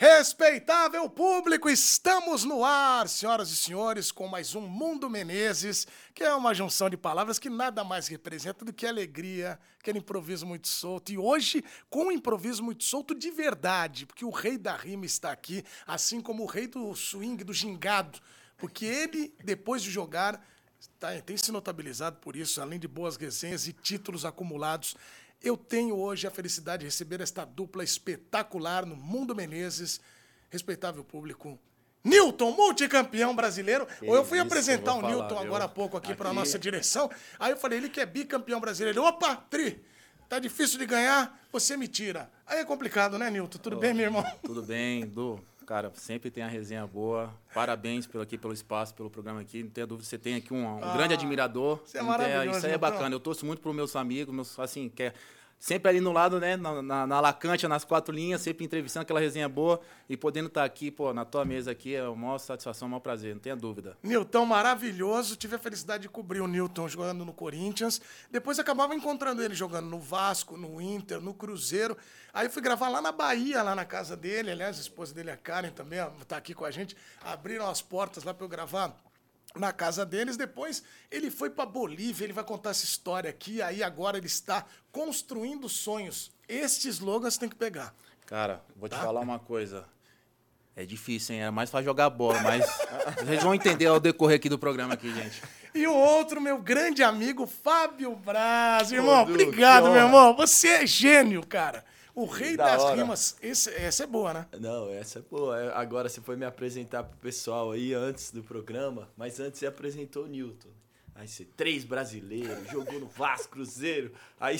Respeitável público, estamos no ar, senhoras e senhores, com mais um Mundo Menezes, que é uma junção de palavras que nada mais representa do que alegria, aquele improviso muito solto. E hoje, com um improviso muito solto de verdade, porque o rei da rima está aqui, assim como o rei do swing, do gingado, porque ele, depois de jogar, tá, tem se notabilizado por isso, além de boas resenhas e títulos acumulados. Eu tenho hoje a felicidade de receber esta dupla espetacular no Mundo Menezes, respeitável público. Newton, multicampeão brasileiro. Que eu fui isso, apresentar vou o falar, viu? agora há pouco aqui, para Aqui- nossa direção. Aí eu falei, ele que é bicampeão brasileiro. Ele, opa, Tri, tá difícil de ganhar, você me tira. Aí é complicado, né, Newton? Tudo bem, meu irmão? Tudo bem, Du? Cara, sempre tem a resenha boa. Parabéns pelo aqui, pelo espaço, pelo programa aqui. Não tenha dúvida, você tem aqui um, um grande admirador. você é tem- maravilhoso, Isso aí é bacana. Eu torço muito pros meus amigos, meus, assim, que é sempre ali no lado, né? Na, na, na Lacante, nas quatro linhas, sempre entrevistando aquela resenha boa e podendo estar aqui, pô, na tua mesa aqui é uma maior satisfação, um maior prazer, não tenha dúvida. Newton maravilhoso. Tive a felicidade de cobrir o Newton jogando no Corinthians. Depois acabava encontrando ele jogando no Vasco, no Inter, no Cruzeiro. Aí fui gravar lá na Bahia, lá na casa dele. Aliás, a esposa dele, a Karen, também está aqui com a gente. Abriram as portas lá para eu gravar na casa deles. Depois ele foi para Bolívia. Ele vai contar essa história aqui. Aí agora ele está construindo sonhos. Estes slogans tem que pegar. Cara, vou te Tá. falar uma coisa. É difícil, hein? É mais pra jogar bola, mas vocês vão entender ao decorrer aqui do programa aqui, gente. E o outro, meu grande amigo, Fábio Braz. Irmão, Du, obrigado, meu irmão. Você é gênio, cara. O rei Da das hora. rimas. Esse, essa é boa, né? Não, essa é boa. É, Agora você foi me apresentar pro pessoal aí antes do programa, mas antes você apresentou o Newton. Aí você, três brasileiros, jogou no Vasco, Cruzeiro. Aí,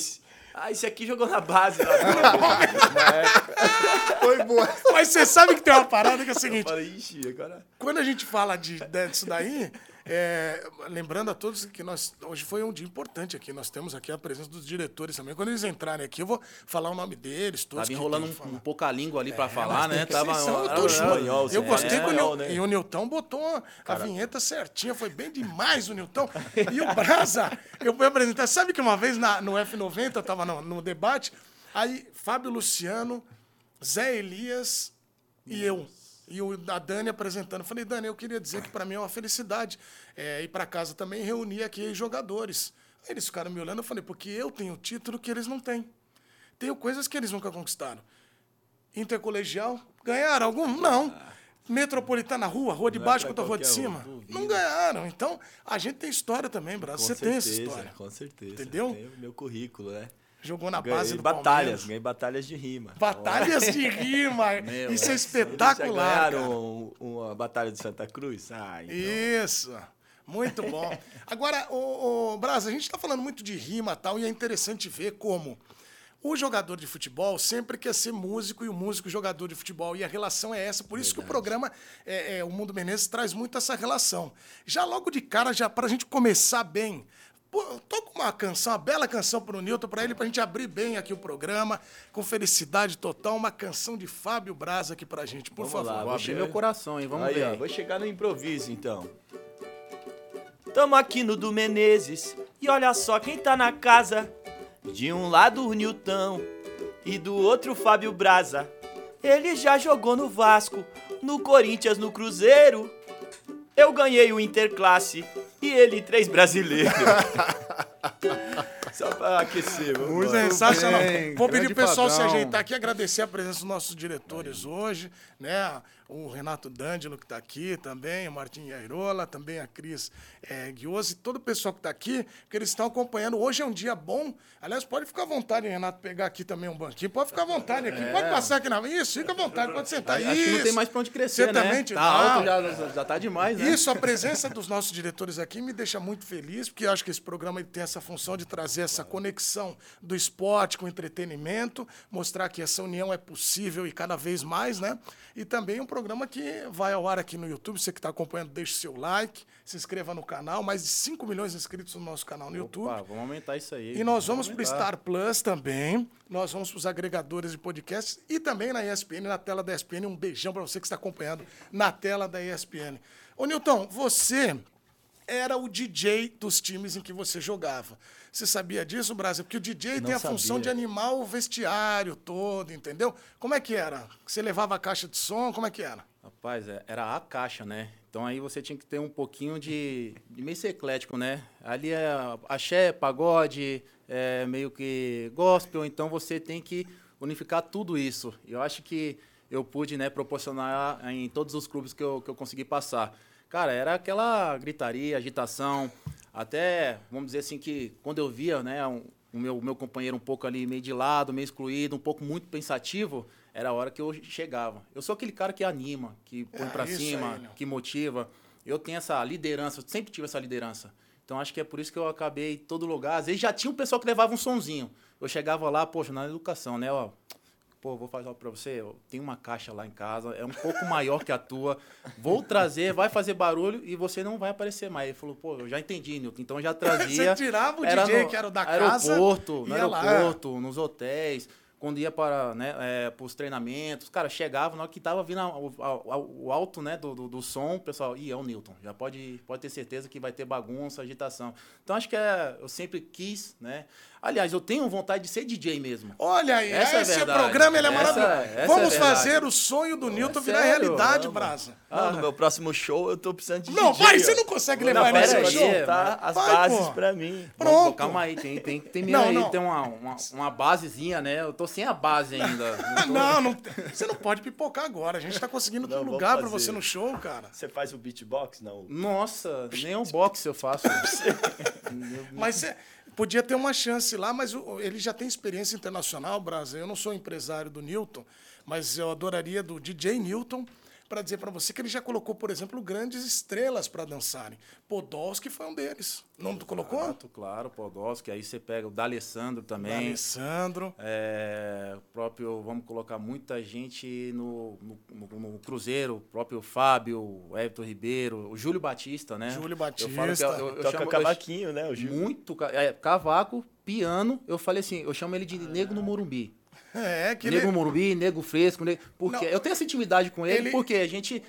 aí esse aqui jogou na base lá do Foi boa. Mas você sabe que tem uma parada que é o seguinte: falei, ixi, agora. quando a gente fala de, disso daí, é, lembrando a todos que nós hoje foi um dia importante aqui. Nós temos aqui a presença dos diretores também. Quando eles entrarem aqui, eu vou falar o nome deles, todos. Tava enrolando um, um pouco a língua ali pra falar, né? Tava. são- eu tô junto. espanhol, Eu gostei É, né? e o Nilton botou a vinheta certinha, foi bem demais o Nilton. E o Brasa, eu fui apresentar. Sabe que uma vez na- no F90, eu tava no, no debate, aí Fábio Luciano, Zé Elias e eu. E o, a Dani apresentando. Eu falei, Dani, eu queria dizer que para mim é uma felicidade é, ir para casa também e reunir aqui jogadores. Aí eles ficaram me olhando, eu falei, porque eu tenho título que eles não têm. Tenho coisas que eles nunca conquistaram. Intercolegial, ganharam algum? Não. Metropolitana Rua, Rua de Não é baixo pra contra a Rua de cima. não ganharam. Então, a gente tem história também, Brasil. Você Com tem essa certeza, história. Com certeza. Entendeu? Tem o meu currículo, né? Jogou na base Ganhei do batalhas, Palmeiras. ganhei batalhas de rima. Batalhas de rima. Meu, Isso é espetacular. ganharam um- uma batalha de Santa Cruz? Ah, então. Isso. Muito bom. Agora, o, o Brasa, a gente está falando muito de rima e tal, e é interessante ver como o jogador de futebol sempre quer ser músico e o músico jogador de futebol. E a relação é essa. Por isso que o programa, é, é, o Mundo Menezes, traz muito essa relação. Já logo de cara, já para a gente começar bem. Pô, toca uma canção, uma bela canção pro Newton, para ele, pra gente abrir bem aqui o programa, com felicidade total, uma canção de Fábio Braz aqui pra gente, por Vamos favor. lá, Vou abrir meu coração, hein? Vamos Aí, ó, ver. vou chegar no improviso, então. Tamo aqui no do Menezes e olha só quem tá na casa. De um lado o Nilton e do outro o Fábio Braza. Ele já jogou no Vasco, no Corinthians, no Cruzeiro. Eu ganhei o Interclasse e ele três brasileiros. Só pra aquecer, vamos Muito lá. sensacional. bem, Vou pedir pro pessoal se Fabão. ajeitar aqui, agradecer a presença dos nossos diretores hoje, né? O Renato D'Angelo, que está aqui também, o Martim Airola, também a Cris é, Guiosi, todo o pessoal que está aqui, que eles estão acompanhando. Hoje é um dia bom. Aliás, pode ficar à vontade, Renato, pegar aqui também um banquinho. Pode ficar à vontade aqui. Pode passar aqui na. Isso, fica à vontade, pode sentar. Acho que não tem Isso. mais pra onde crescer, Você né? também, tá Tito? alto, Não. já, já tá demais, né? Isso, a presença dos nossos diretores aqui me deixa muito feliz, porque acho que esse programa tem essa função de trazer essa conexão do esporte com o entretenimento, mostrar que essa união é possível e cada vez mais, né? E também um programa que vai ao ar aqui no YouTube. Você que está acompanhando, deixe seu like, se inscreva no canal. Mais de 5 milhões de inscritos no nosso canal no YouTube. Opa, vamos aumentar isso aí. E nós vamos para o. Star Plus também. Nós vamos para os agregadores de podcasts e também na ESPN, na tela da ESPN. Um beijão para você que está acompanhando na tela da ESPN. Ô, Nilton, você era o DJ dos times em que você jogava. Você sabia disso, Brasil? Porque o DJ Não tem a função sabia. de animar o vestiário todo, entendeu? Como é que era? Você levava a caixa de som, como é que era? Rapaz, é- era a caixa, né? Então aí você tinha que ter um pouquinho de, de meio ser eclético, né? Ali é axé, pagode, é meio que gospel, então você tem que unificar tudo isso. Eu acho que eu pude, né, proporcionar em todos os clubes que eu, que eu consegui passar. Cara, era aquela gritaria, agitação, até, vamos dizer assim, que quando eu via, né, um- o meu, meu companheiro um pouco ali meio de lado, meio excluído, um pouco muito pensativo, era a hora que eu chegava. Eu sou aquele cara que anima, que põe É, pra isso cima, aí, que motiva. Eu tenho essa liderança, eu sempre tive essa liderança. Então acho que é por isso que eu acabei em todo lugar. Às vezes já tinha um pessoal que levava um sonzinho. Eu chegava lá, poxa, na educação, né, ó. Pô, vou fazer algo pra você. Eu tenho uma caixa lá em casa, é um pouco maior que a tua. Vou trazer, vai fazer barulho e você não vai aparecer mais. Ele falou, pô, eu já entendi, Nilton. Então já trazia. Você tirava o Era DJ, no que era o da casa, aeroporto, no ia lá. aeroporto, nos hotéis, quando ia para né, é, os treinamentos, cara, chegava, na hora que tava vindo a- o, a- o alto né, do, do, do som, o pessoal, ih, é o Newton, já pode, pode ter certeza que vai ter bagunça, agitação. Então acho que é, eu sempre quis, né? Aliás, eu tenho vontade de ser DJ mesmo. Olha aí, Essa é esse verdade. programa ele é Essa- maravilhoso. essa é Vamos verdade. fazer o sonho do Newton virar sério? realidade. Brasa. Não, no meu próximo show eu tô precisando de Não, DJ, vai, você não consegue Não, levar pera nesse aí, show? tá as Vai, bases pô. pra mim. Pronto. Calma aí, tem, tem, tem, Não, aí, não. tem uma, uma, uma basezinha, né? Eu tô sem a base ainda. Não tô- Não, não, você não pode pipocar agora. A gente tá conseguindo Não, um lugar pra você no show, cara. Você faz o beatbox? Não. Nossa, nem um boxe eu faço. Mas você podia ter uma chance lá, mas ele já tem experiência internacional, Brasa. Eu não sou empresário do Newton, mas eu adoraria do DJ Newton para dizer para você que ele já colocou, por exemplo, grandes estrelas para dançarem. Podolski foi um deles. Não tu colocou? Claro, claro, Podolski. Aí você pega o D'Alessandro também. Alessandro. É, próprio, vamos colocar muita gente no, no, no- no Cruzeiro, o próprio Fábio, o Everton Ribeiro, o Júlio Batista, né? Júlio Eu falo que Batista. eu, eu, eu Toca chamo, eu- cavaquinho, né? O Gil. muito é, cavaco, piano. Eu falei assim, eu chamo ele de Nego no Morumbi. É, que Nego ele... Morumbi, Nego Fresco, nego, porque Não. eu tenho essa intimidade com ele, Ele- porque a gente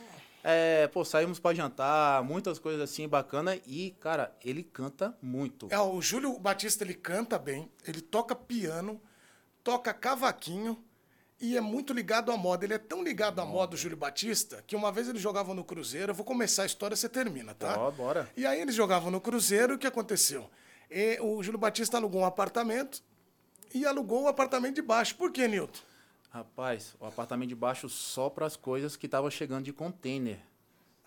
é, pô, saímos pra jantar, muitas coisas assim bacana e, cara, ele canta muito. É, o Júlio Batista ele canta bem, ele toca piano, toca cavaquinho e é muito ligado à moda. Ele é tão ligado à moda, o Júlio Batista, que uma vez eles jogavam no Cruzeiro. Eu vou começar a história, você termina, tá? Ó, bora. E aí eles jogavam no Cruzeiro, e o que aconteceu? E o Júlio Batista alugou um apartamento e alugou o apartamento de baixo. Por quê, Nilton? Rapaz, o apartamento de baixo só para as coisas que estavam chegando de container.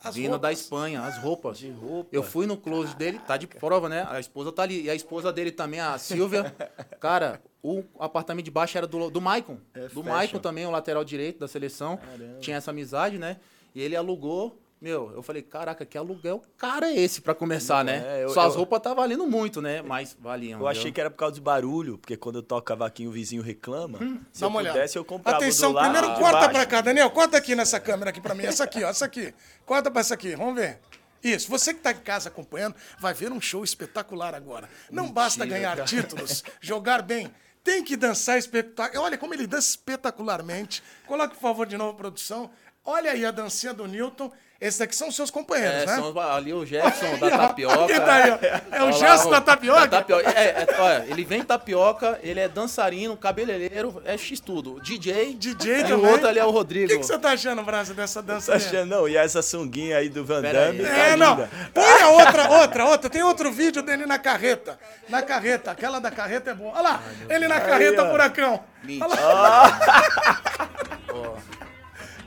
As vindo da roupas. Espanha, as roupas. De roupa. Eu fui no close dele, tá de prova, né? A esposa tá ali. E a esposa dele também, a Silvia. Cara, o apartamento de baixo era do, do Maicon. É do fashion. Maicon também, o lateral direito da seleção. Caramba. Tinha essa amizade, né? E ele alugou. Meu, eu falei, caraca, que aluguel cara é esse pra começar, Não, né? é, eu- Só as eu- roupas tá valendo muito, né? Mas valiam. Eu achei viu? que era por causa de barulho, porque quando eu toco cavaquinho o vizinho reclama. Se Dá eu uma olhada. pudesse, eu comprava Atenção, do lado primeiro corta pra cá, Daniel. Corta aqui nessa câmera aqui pra mim. Essa aqui, ó. Essa aqui. Corta pra essa aqui. Vamos ver. Isso. Você que tá em casa acompanhando, vai ver um show espetacular agora. Não basta ganhar títulos, jogar bem. Tem que dançar espetacular. Olha como ele dança espetacularmente. Coloque, por favor, de novo, produção. Olha aí a dancinha do Newton. Esses aqui são seus companheiros, É, né? são ali o Jefferson da Aí, tapioca. Tá aí? É o Olha Gerson da tapioca? tapioca. É, é, olha, ele vem tapioca, ele é dançarino, cabeleireiro, é X tudo. DJ. DJ e também. o outro ali é o O Rodrigo. que, que você tá achando, Brasa, dessa dança Tá dele? achando, não, e essa sunguinha aí do Van Damme aí. tá É, não. linda. Põe a outra, outra, outra. Tem outro vídeo dele na carreta. Na carreta. Aquela da carreta é boa. Olha lá. Ele na carreta ó. furacão. Mentira. Olha lá.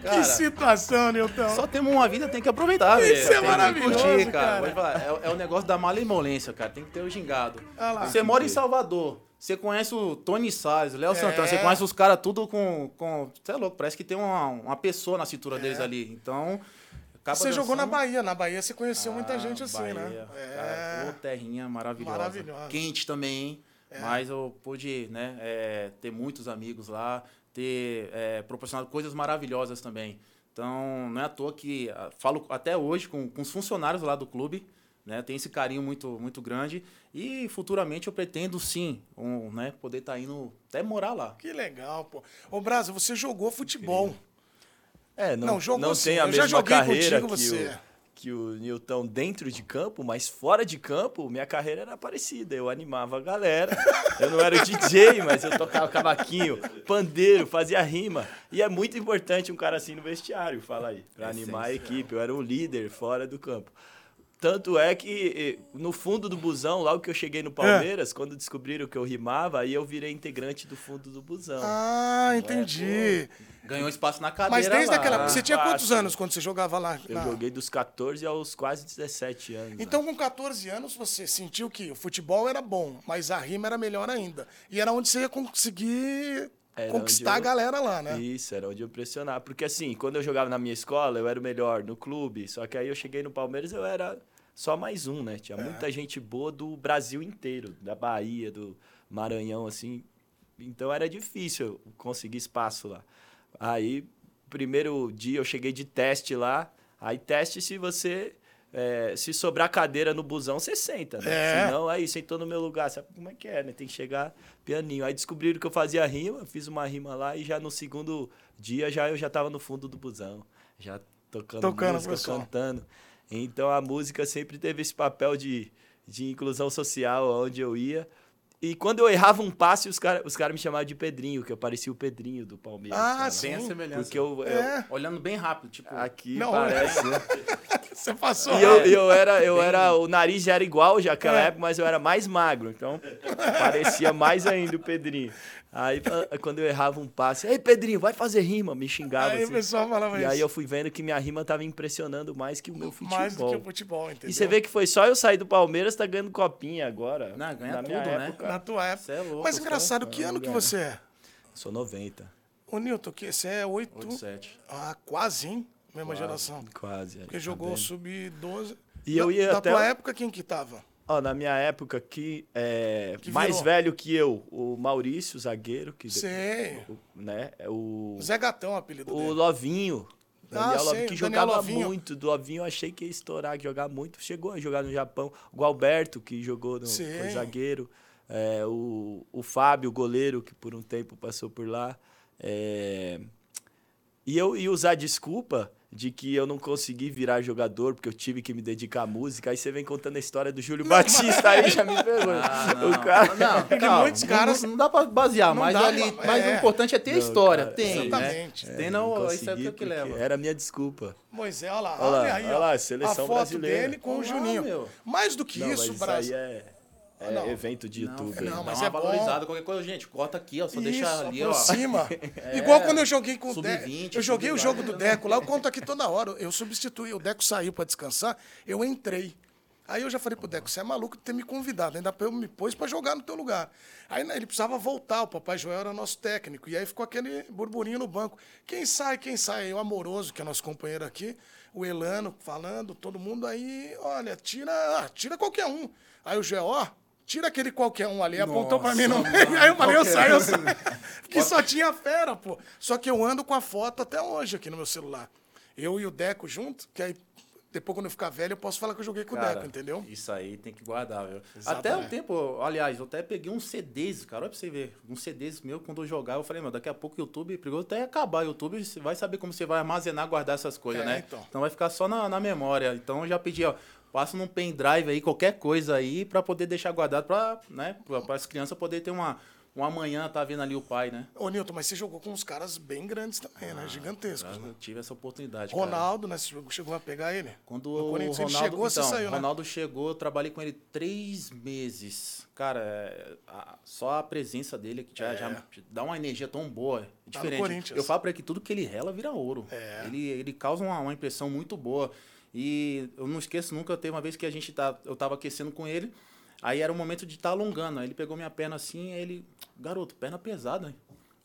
Ó. Que Cara, situação, Nilton. só temos uma vida, tem que aproveitar, velho. Isso é Tem maravilhoso, curtir, cara. Te falar, é, é o negócio da malemolência, cara. Tem que ter o gingado. Lá. Você mora em Salvador. Você conhece o Tony Salles, o Léo É. Santana, você conhece os caras tudo com. com você é louco, parece que tem uma, uma pessoa na cintura deles ali. Então. acaba É. Você jogou na dançando. Bahia. Na Bahia você conheceu muita Ah, gente assim, Bahia, né? Cara, ô, terrinha maravilhosa. Maravilhosa. É. Quente também, hein? Mas eu pude né, é, ter muitos amigos lá, ter é, proporcionado coisas maravilhosas também. Então, não é à toa que ah, falo até hoje com, com os funcionários lá do clube, né? Tem esse carinho muito, muito grande. E futuramente eu pretendo sim um, né, poder estar indo até morar lá. Que legal, pô. Ô, Brasa, você jogou futebol. É, não, Não, jogou não sim. tem a Eu já mesma joguei carreira contigo, que você. o, que o Newton dentro de campo, mas fora de campo, minha carreira era parecida. Eu animava a galera. Eu não era o DJ, mas eu tocava cavaquinho, pandeiro, fazia rima. E é muito importante um cara assim no vestiário, fala aí, para animar a equipe. Eu era um líder fora do campo. Tanto é que no fundo do busão, logo que eu cheguei no Palmeiras, é. quando descobriram que eu rimava, aí eu virei integrante do fundo do busão. Ah, entendi. É, Ganhou espaço na cadeira Mas desde lá. aquela Você tinha quantos anos quando você jogava lá? Eu joguei dos 14 aos quase 17 anos. Então, né? com 14 anos, você sentiu que o futebol era bom, mas a rima era melhor ainda. E era onde você ia conseguir era conquistar eu... a galera lá, né? Isso, era onde eu pressionar. Porque assim, quando eu jogava na minha escola, eu era o melhor no clube. Só que aí eu cheguei no Palmeiras, eu era só mais um, né? Tinha é. muita gente boa do Brasil inteiro, da Bahia, do Maranhão, assim. Então era difícil conseguir espaço lá. Aí, primeiro dia eu cheguei de teste lá. Aí, teste se você. É, se sobrar cadeira no busão, você senta, né? É. Senão, aí, sentou no meu lugar. Sabe como é que é, né? Tem que chegar pianinho. Aí descobriram que eu fazia rima, fiz uma rima lá e já no segundo dia já eu já tava no fundo do busão. Já tocando, tocando música, cantando. Então a música sempre teve esse papel de, de inclusão social onde eu ia. E quando eu errava um passe, os caras os cara me chamavam de Pedrinho, que eu parecia o Pedrinho do Palmeiras. Ah, cara. sim. Tem a semelhança. Porque eu, é. eu, Olhando bem rápido, tipo... Aqui não, parece... Você passou. E eu, eu era, eu era... O nariz já era igual já naquela é. época, mas eu era mais magro. Então, parecia mais ainda o Pedrinho. Aí, quando eu errava um passe, ei, Pedrinho, vai fazer rima, me xingava. Aí assim. o pessoal falava e isso. aí eu fui vendo que minha rima tava impressionando mais que o meu futebol. Mais do que o futebol, entendeu? E você vê que foi só eu sair do Palmeiras, tá ganhando copinha agora. Não, ganha tudo, né? Época. Na tua época. É louco, Mas engraçado, que ano que você é? Sou 90. Ô, Nilton, que você é 8... 87. Ah, quase, hein? Mesma quase, geração. Quase. Porque tá jogou sub-12. E eu ia da até... tua época, quem que tava? Ó, na minha época aqui, é, que mais velho que eu, o Maurício, zagueiro, que Sei. O, né, é o Zé Gatão, o apelido o dele. Lovinho. Ah, Daniel sei, Lovinho, que Daniel jogava Lovinho. muito. Do Lovinho eu achei que ia estourar, que jogar muito. Chegou a jogar no Japão. O Alberto, que jogou no foi zagueiro. É, o, o Fábio, goleiro, que por um tempo passou por lá. É, e eu ia usar desculpa de que eu não consegui virar jogador porque eu tive que me dedicar à música. Aí você vem contando a história do Júlio não, Batista mas... aí, já me pegou. Ah, não. O cara... Não, é calma, muitos caras... Não, não dá pra basear, mas, ali, é. mas o importante é ter a história. Cara, tem, Exatamente. Né? É, tem, não, isso é o que leva. Era a minha desculpa. Moisés, olha lá, olha, olha aí, olha lá, seleção a foto brasileira. dele com o Juninho. Mais do que isso, Brasil. Aí é... É não. evento de YouTube. Não, mas é valorizada, bom. qualquer coisa, gente, corta aqui, ó, só Isso, deixa ali, ó. cima. é, Igual quando eu joguei com o Deco. Eu joguei o jogo do Deco lá, eu conto aqui toda hora. Eu substituí, o Deco saiu para descansar, eu entrei. Aí eu já falei pro Deco, você é maluco de ter me convidado, ainda eu me pôs para jogar no teu lugar. Aí né, ele precisava voltar, o Papai Joel era nosso técnico. E aí ficou aquele burburinho no banco. Quem sai, quem sai? O Amoroso, que é nosso companheiro aqui, o Elano falando, todo mundo aí, olha, tira, ah, tira qualquer um. Aí o Joel, ó, tira aquele qualquer um ali, apontou pra mim no meio. Aí eu falei, eu saio, eu saio. Porque só tinha fera, pô. Só que eu ando com a foto até hoje aqui no meu celular. Eu e o Deco junto, que aí depois, quando eu ficar velho, eu posso falar que eu joguei com cara, o Deco, entendeu? Isso aí tem que guardar, viu? Exatamente. Até um tempo, aliás, eu até peguei uns CDs, cara, olha pra você ver. Uns CDs meu, quando eu jogava, eu falei, meu, daqui a pouco o YouTube, perigoso até acabar o YouTube, você vai saber como você vai armazenar, guardar essas coisas, é, né? Então. então vai ficar só na, na memória. Então eu já pedi, ó, passa num pendrive aí, qualquer coisa aí, para poder deixar guardado para né, pra, as crianças poder ter uma, um amanhã tá vendo ali o pai, né? Ô, Nilton, mas você jogou com uns caras bem grandes também, né? ah, né? Gigantescos. Né? Tive essa oportunidade. Ronaldo, cara. né? Você chegou a pegar ele? Quando o Ronaldo chegou, então, você saiu, né? Ronaldo chegou, eu trabalhei com ele três meses. Cara, é, a, só a presença dele que já, é. já, dá uma energia tão boa. É diferente. Tá eu falo pra ele que tudo que ele rela vira ouro. É. Ele, ele causa uma, uma impressão muito boa. E eu não esqueço nunca, teve uma vez que a gente tá, eu tava aquecendo com ele, aí era o momento de estar tá alongando. Aí ele pegou minha perna assim, aí ele, garoto, perna pesada, hein?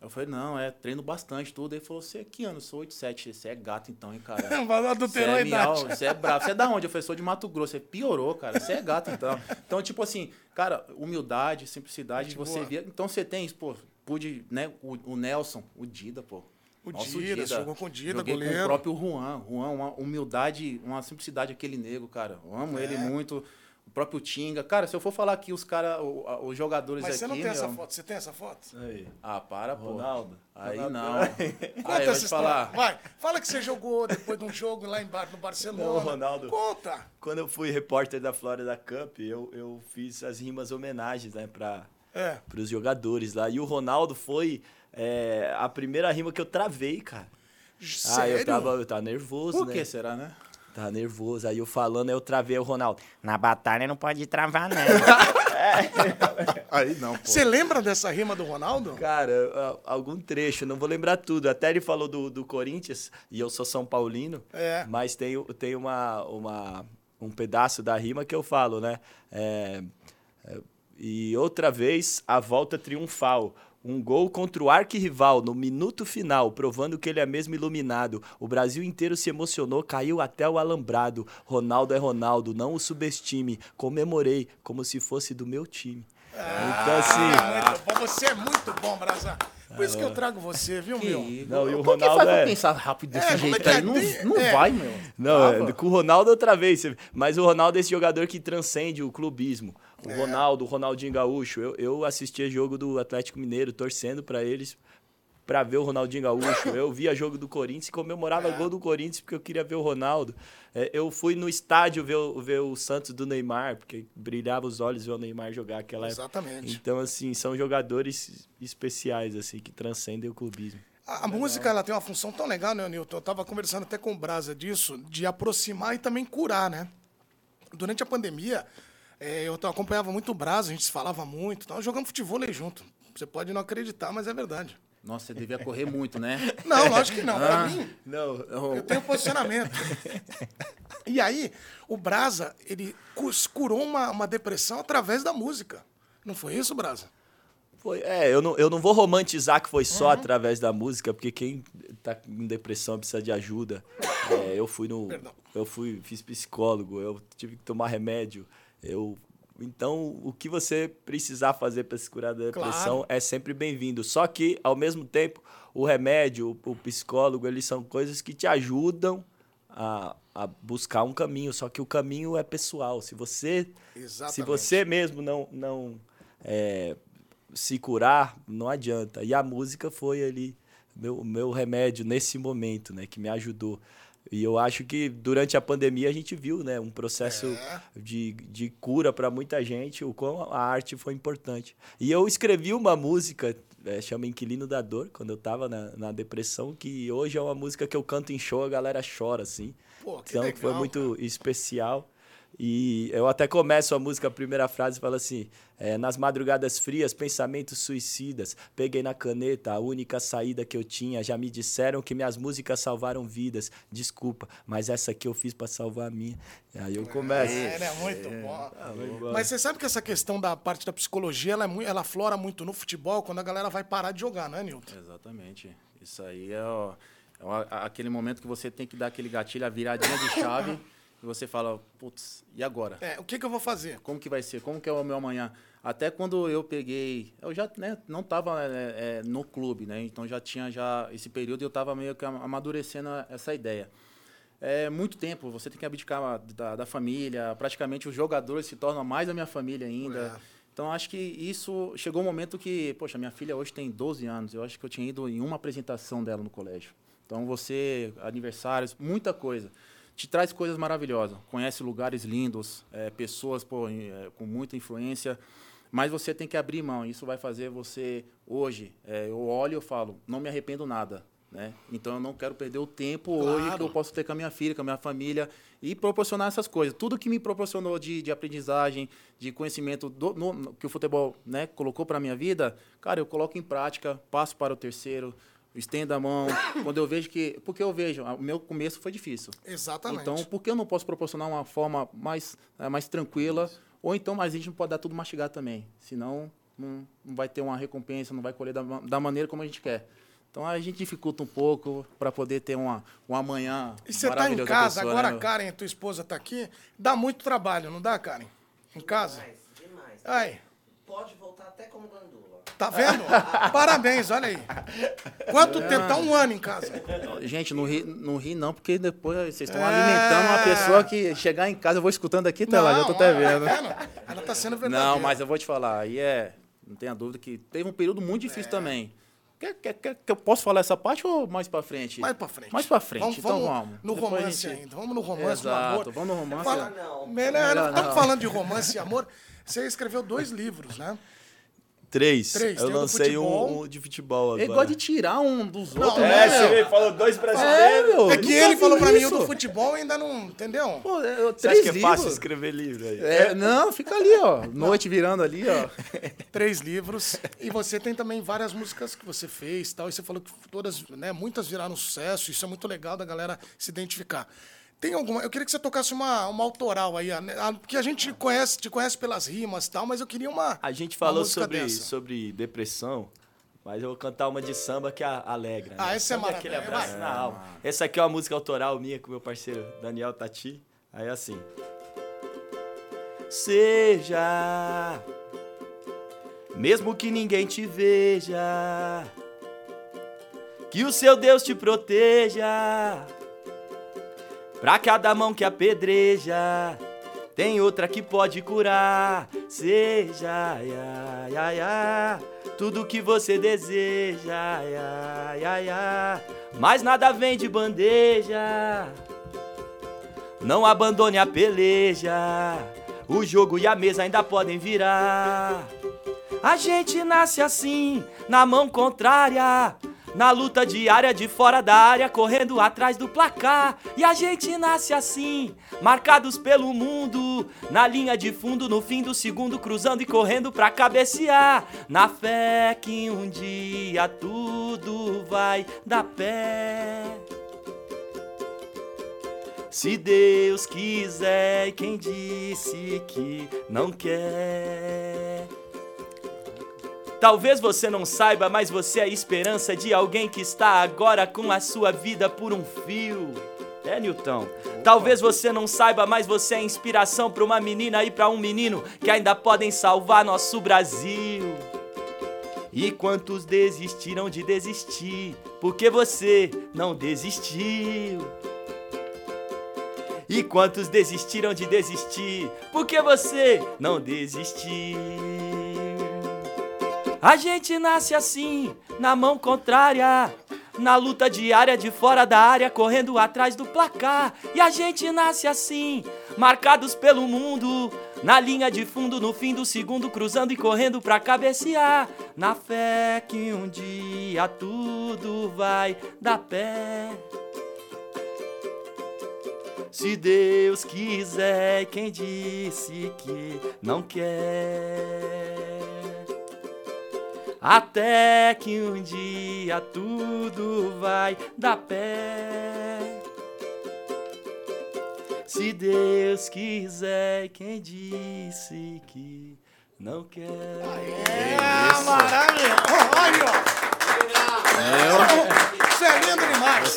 Eu falei, não, é, treino bastante, tudo. Ele falou, você é que ano? Eu sou 87, você é gato então, hein, cara? Você é, miau, você é bravo. Você é da onde? Eu falei, sou de Mato Grosso. Você piorou, cara. Você é gato então. Então, tipo assim, cara, humildade, simplicidade, Muito você boa. via. Então você tem, pô, pude, né, o, o Nelson, o Dida, pô. O Nossa, Dida, Dida, jogou com o Dida, Joguei goleiro. com o próprio Juan. Juan, uma humildade, uma simplicidade, aquele nego, cara. Eu amo é. ele muito. o próprio Tinga. Cara, se eu for falar aqui os cara, o- a- os jogadores Mas aqui. você não tem meu, essa foto. Você tem essa foto? Aí. Ah, para, pô. Ronaldo. Aí Ronaldo. não. Conta Aí essa falar. Vai, fala que você jogou depois de um jogo lá em Bar- no Barcelona. Não, Ronaldo. Conta. Quando eu fui repórter da Florida Cup, eu, eu fiz as rimas homenagens, né, pra, É. pros jogadores lá. E o Ronaldo foi é, a primeira rima que eu travei, cara. Ah, Sério? eu tava, eu tava nervoso, Por né? que será, né? Tava nervoso. Aí eu falando, aí eu travei o Ronaldo. Na batalha não pode travar, não. Aí não, pô. Você lembra dessa rima do Ronaldo? Cara, algum trecho, não vou lembrar tudo. Até ele falou do, do Corinthians, e eu sou São Paulino. É. Mas tem, tem uma, uma, um pedaço da rima que eu falo, né? É, é, e outra vez, a volta triunfal. Um gol contra o arquirrival no minuto final, provando que ele é mesmo iluminado. O Brasil inteiro se emocionou, caiu até o alambrado. Ronaldo é Ronaldo, não o subestime. Comemorei como se fosse do meu time. então, assim. É muito bom. Você é muito bom, Braza. Por isso que eu trago você, viu, Que meu? Não, e o Por que Ronaldo faz é- eu pensar rápido desse É, é jeito é? aí? Não, Tem- não é. vai, meu. Não, é, com o Ronaldo outra vez. Mas o Ronaldo é esse jogador que transcende o clubismo. O Ronaldo, o Ronaldinho Gaúcho. Eu, eu assistia jogo do Atlético Mineiro, torcendo pra eles, pra ver o Ronaldinho Gaúcho. Eu via jogo do Corinthians e comemorava gol do Corinthians porque eu queria ver o Ronaldo. É, eu fui no estádio ver, o- ver o Santos do Neymar, porque brilhava os olhos ver o Neymar jogar aquela época. Exatamente. Então, assim, são jogadores especiais, assim, que transcendem o clubismo. A, a música ela tem uma função tão legal, né, Nilton? Eu tava conversando até com o Brasa disso, de aproximar e também curar, né? Durante a pandemia, eh, eu acompanhava muito o Brasa, a gente se falava muito, nós jogamos futebol junto. Você pode não acreditar, mas é verdade. Nossa, você devia correr muito, né? Não, lógico que não. Pra Ah. mim, Não, eu tenho posicionamento. E aí, o Brasa, ele curou uma, uma depressão através da música. Não foi isso, Brasa? Foi, é, eu não, eu não vou romantizar que foi só através da música, porque quem tá com depressão precisa de ajuda. É, eu fui no. Perdão. Eu fui, fiz psicólogo, eu tive que tomar remédio. Eu, então, o que você precisar fazer para se curar da depressão Claro. é sempre bem-vindo. Só que, ao mesmo tempo, o remédio, o, o psicólogo, eles são coisas que te ajudam a, a buscar um caminho. Só que o caminho é pessoal. Se você se Exatamente. você mesmo não, não é, se curar, não adianta. E a música foi ali meu, meu remédio nesse momento, né? Que me ajudou. E eu acho que durante a pandemia a gente viu, né? Um processo É. de, de cura para muita gente, o quão a arte foi importante. E eu escrevi uma música, é, chama Inquilino da Dor, quando eu tava na, na depressão, que hoje é uma música que eu canto em show, a galera chora, assim. Pô, que então legal, foi muito especial. E eu até começo a música, a primeira frase fala assim: é, Nas madrugadas frias, pensamentos suicidas. Peguei na caneta a única saída que eu tinha. Já me disseram que minhas músicas salvaram vidas. Desculpa, mas essa aqui eu fiz pra salvar a minha. E aí eu começo. É, né? Muito bom. legal. Mas você sabe que essa questão da parte da psicologia, ela, é mui- ela flora muito no futebol quando a galera vai parar de jogar, né, Nilton? Exatamente. Isso aí é, ó, é aquele momento que você tem que dar aquele gatilho, a viradinha de chave, e você fala, putz, e agora? É, o que, que eu vou fazer? Como que vai ser? Como que é o meu amanhã? Até quando eu peguei, eu já né, não estava no clube, né? Então já tinha já esse período e eu estava meio que ama- amadurecendo essa ideia. É muito tempo, você tem que abdicar da, da família, praticamente os jogadores se tornam mais a minha família ainda. É. Então acho que isso chegou um momento que, poxa, minha filha hoje tem 12 anos, eu acho que eu tinha ido em uma apresentação dela no colégio. Então você, aniversários, muita coisa. Te traz coisas maravilhosas, conhece lugares lindos, é, pessoas pô, é, com muita influência, mas você tem que abrir mão. Isso vai fazer você, hoje, é, eu olho e eu falo, não me arrependo nada. Né? Então eu não quero perder o tempo hoje que Claro. eu posso ter com a minha filha, com a minha família e proporcionar essas coisas. Tudo que me proporcionou de, de aprendizagem, de conhecimento do, no- que o futebol né, colocou para minha vida, cara, eu coloco em prática, passo para o terceiro, estendo a mão. quando eu vejo que. Porque eu vejo, o meu começo foi difícil. Exatamente. Então, por que eu não posso proporcionar uma forma mais, eh, mais tranquila? Ou então, mas a gente não pode dar tudo mastigado também. Senão, não, não vai ter uma recompensa, não vai colher da, da maneira como a gente quer. Então, a gente dificulta um pouco para poder ter uma, um amanhã e você tá em casa, pessoa, agora né, a meu? Karen, tua esposa tá aqui, dá muito trabalho, não dá, Karen? Em casa? Demais, demais. Aí, Pode voltar até como gandula. Tá vendo? Parabéns, olha aí. Quanto tempo? Tá um ano em casa. Gente, não ri, não ri não, porque depois vocês estão É. alimentando uma pessoa que chegar em casa, eu vou escutando aqui, tá lá, já tô até vendo. tá vendo? Ela tá sendo verdadeira. Não, mas eu vou te falar, aí é. Não tenha dúvida que teve um período muito difícil É. também. Quer, quer, quer que eu posso falar essa parte ou mais pra frente? Mais pra frente. Mais pra frente, Vamos, então vamos no Depois romance gente- ainda. Vamos no romance, no Exato, amor. vamos no romance. Fala, Não. Melhor, Melhor estamos não. falando de romance e amor. Você escreveu dois livros, né? Três. Três, Eu lancei um, um de futebol agora. Ele gosta de tirar um dos Não, outros, é, né? É, meu. você falou dois É, brasileiros. meu. É que ele falou pra mim o do futebol e ainda não. Entendeu? Pô, é, eu- Você três acha que é livros. fácil escrever livro aí? É, não, fica ali, ó. Noite virando ali, ó. Três livros. E você tem também várias músicas que você fez e tal. E você falou que todas, né? Muitas viraram sucesso. Isso é muito legal da galera se identificar. Tem alguma. Eu queria que você tocasse uma, uma autoral aí, a- a- porque a gente conhece, te conhece pelas rimas e tal, mas eu queria uma. A gente falou sobre, dessa. sobre depressão, mas eu vou cantar uma de samba que a- alegra. Ah, né? essa é Samba aquele maravilha. abraço Vai. na alma. Essa aqui é uma música autoral minha com meu parceiro Daniel Tati. Aí é assim. Seja, mesmo que ninguém te veja, que o seu Deus te proteja. Pra cada mão que apedreja, tem outra que pode curar. Seja, ia, ia, ia, tudo que você deseja, ia, ia, ia, mas nada vem de bandeja. Não abandone a peleja, o jogo e a mesa ainda podem virar. A gente nasce assim, na mão contrária. Na luta diária de fora da área, correndo atrás do placar. E a gente nasce assim, marcados pelo mundo. Na linha de fundo, no fim do segundo, cruzando e correndo pra cabecear. Na fé que um dia tudo vai dar pé. Se Deus quiser, quem disse que não quer? Talvez você não saiba, mas você é a esperança de alguém que está agora com a sua vida por um fio. É, Newton. Talvez você não saiba, mas você é inspiração para uma menina e para um menino que ainda podem salvar nosso Brasil. E quantos desistiram de desistir? Porque você não desistiu. E quantos desistiram de desistir? Porque você não desistiu. A gente nasce assim, na mão contrária. Na luta diária de fora da área, correndo atrás do placar. E a gente nasce assim, marcados pelo mundo. Na linha de fundo, no fim do segundo, cruzando e correndo pra cabecear. Na fé que um dia tudo vai dar pé. Se Deus quiser, quem disse que não quer? Até que um dia tudo vai dar pé. Se Deus quiser, quem disse que não quer? É, maravilha. Ó, Aí, ó. Isso é lindo demais.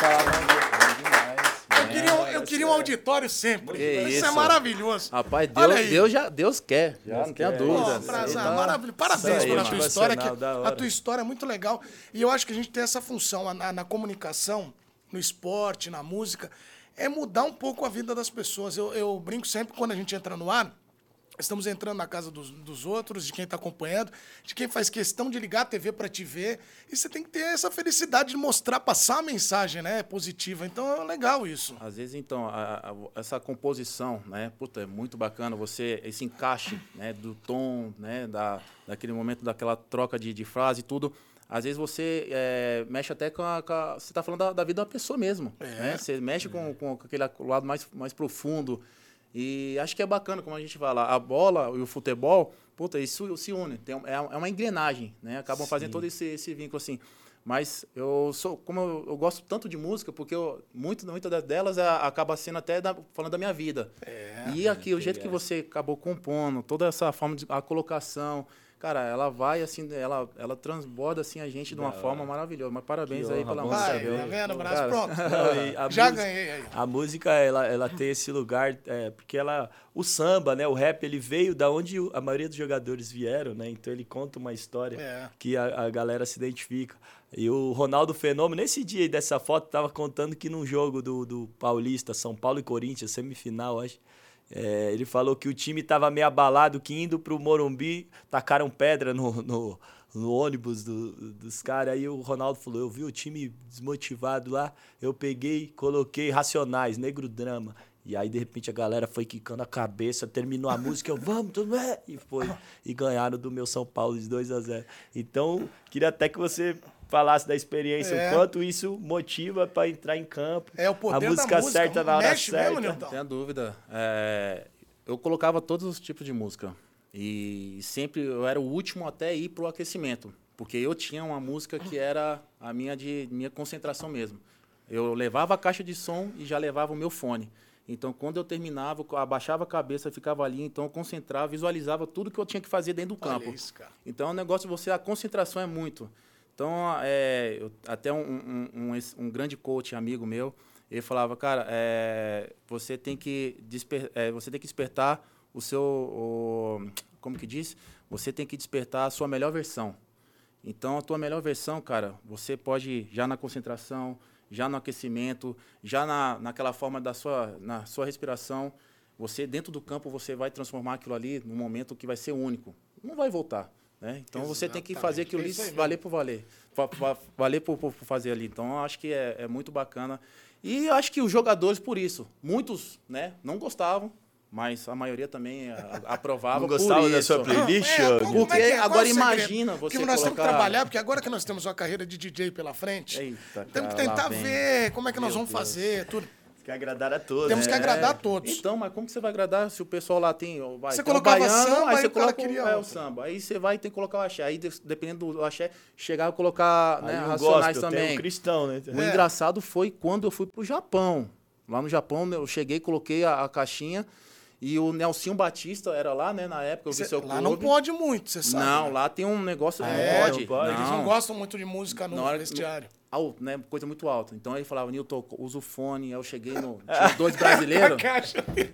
Eu queria, um auditório sempre. Que isso, é maravilhoso. Rapaz, Deus. Deus, já, Deus quer, já Deus não tenha quer. dúvida. Prazer, aí tá-. Parabéns aí, pela tua história. Que a tua história é muito legal. E eu acho que a gente tem essa função a- na, na comunicação, no esporte, na música, é mudar um pouco a vida das pessoas. Eu, eu brinco sempre quando a gente entra no ar. Estamos entrando na casa dos, dos outros, de quem está acompanhando, de quem faz questão de ligar a TV para te ver. E você tem que ter essa felicidade de mostrar, passar a mensagem né, positiva. Então é legal isso. Às vezes, então, a- a- essa composição, né? Puta, é muito bacana você, esse encaixe, né? Do tom, né? Da, daquele momento, daquela troca de, de frase e tudo. Às vezes você é, mexe até com a, com a- Você está falando da, da vida da pessoa mesmo. É. Né? Você mexe com, com aquele lado mais, mais profundo. E acho que é bacana, como a gente fala, a bola e o futebol, puta, isso se une. Tem, é, é uma engrenagem, né? Acabam fazendo todo esse, esse vínculo assim. Mas eu sou, como eu, eu gosto tanto de música, porque eu, muito, muitas delas a- acaba sendo até da- falando da minha vida. e aqui, o jeito que você acabou compondo, toda essa forma de a colocação, cara, ela vai assim, ela, ela transborda assim a gente de uma Da forma maravilhosa. Mas parabéns Que aí honra, pela música, Vai, tá vendo, braço? Cara, Pronto. Não, Já música- ganhei aí. A música, ela, ela tem esse lugar, é, porque ela, o samba, né, o rap, ele veio da onde a maioria dos jogadores vieram, né? Então ele conta uma história É. que a, a galera se identifica. E o Ronaldo Fenômeno, nesse dia aí dessa foto, tava contando que num jogo do, do Paulista, São Paulo e Corinthians, semifinal, acho, é, ele falou que o time tava meio abalado, que indo pro Morumbi, tacaram pedra no, no, no ônibus do- dos caras. Aí o Ronaldo falou: Eu vi o time desmotivado lá, eu peguei, coloquei Racionais, Negro Drama. E aí, de repente, a galera foi quicando a cabeça, terminou a música, eu, vamos, tudo bem? E foi. E ganharam do meu São Paulo de 2 a 0 Então, queria até que você falasse da experiência, É. o quanto isso motiva para entrar em campo. É o poder a da música música, certa na hora mexe certa. mesmo, Nilton? Sem dúvida. É, eu colocava todos os tipos de música. E sempre eu era o último até ir pro aquecimento. Porque eu tinha uma música que era a minha de minha concentração mesmo. Eu levava a caixa de som e já levava o meu fone. Então, quando eu terminava, eu abaixava a cabeça, ficava ali, então eu concentrava, visualizava tudo que eu tinha que fazer dentro do Olha campo. isso, cara. Então, o negócio de você, a concentração é muito. Então, é, eu- até um, um, um, um grande coach, amigo meu, ele falava, cara, é, você, tem que desper, é, você tem que despertar o seu, o- como que diz? Você tem que despertar a sua melhor versão. Então, a tua melhor versão, cara, você pode já na concentração, já no aquecimento, já na, naquela forma da sua, na sua respiração. Você, dentro do campo, você vai transformar aquilo ali num momento que vai ser único. Não vai voltar. Né? Então, você tem que Exatamente. fazer aquilo É ali valer por valer. Valer por, por fazer ali. Então, eu acho que é, é muito bacana. E eu acho que os jogadores, por isso, muitos né, não gostavam, mas a maioria também aprovava Não gostava da sua playlist, É, como é que Porque é? Agora é o imagina você Porque nós temos que colocar- trabalhar, porque agora que nós temos uma carreira de DJ pela frente, Eita, temos que tentar ver como é que nós Meu vamos Deus. fazer, tudo. Que agradar a todos. Temos que agradar a todos. Então, mas como que você vai agradar se o pessoal lá tem. Vai, Você tem colocava baiano, samba, aí você coloca o- queria é, o samba. Aí você vai ter que colocar o axé. Aí, de- dependendo do axé, chegar a colocar Aí né, o racionais gospel, tem também. o cristão, né? O É. engraçado foi quando eu fui pro Japão. Lá no Japão, eu cheguei, coloquei a, a caixinha e o Nelsinho Batista era lá, né, na época, eu vi seu lá clube. não pode muito, você sabe. Não, né? lá tem um negócio. Ah, não é? pode. Não pode? Eles não gostam muito de música no vestiário. Né, coisa muito alta. Então ele falava, Nilton, usa o fone. Aí eu cheguei no. Tinha os dois brasileiros.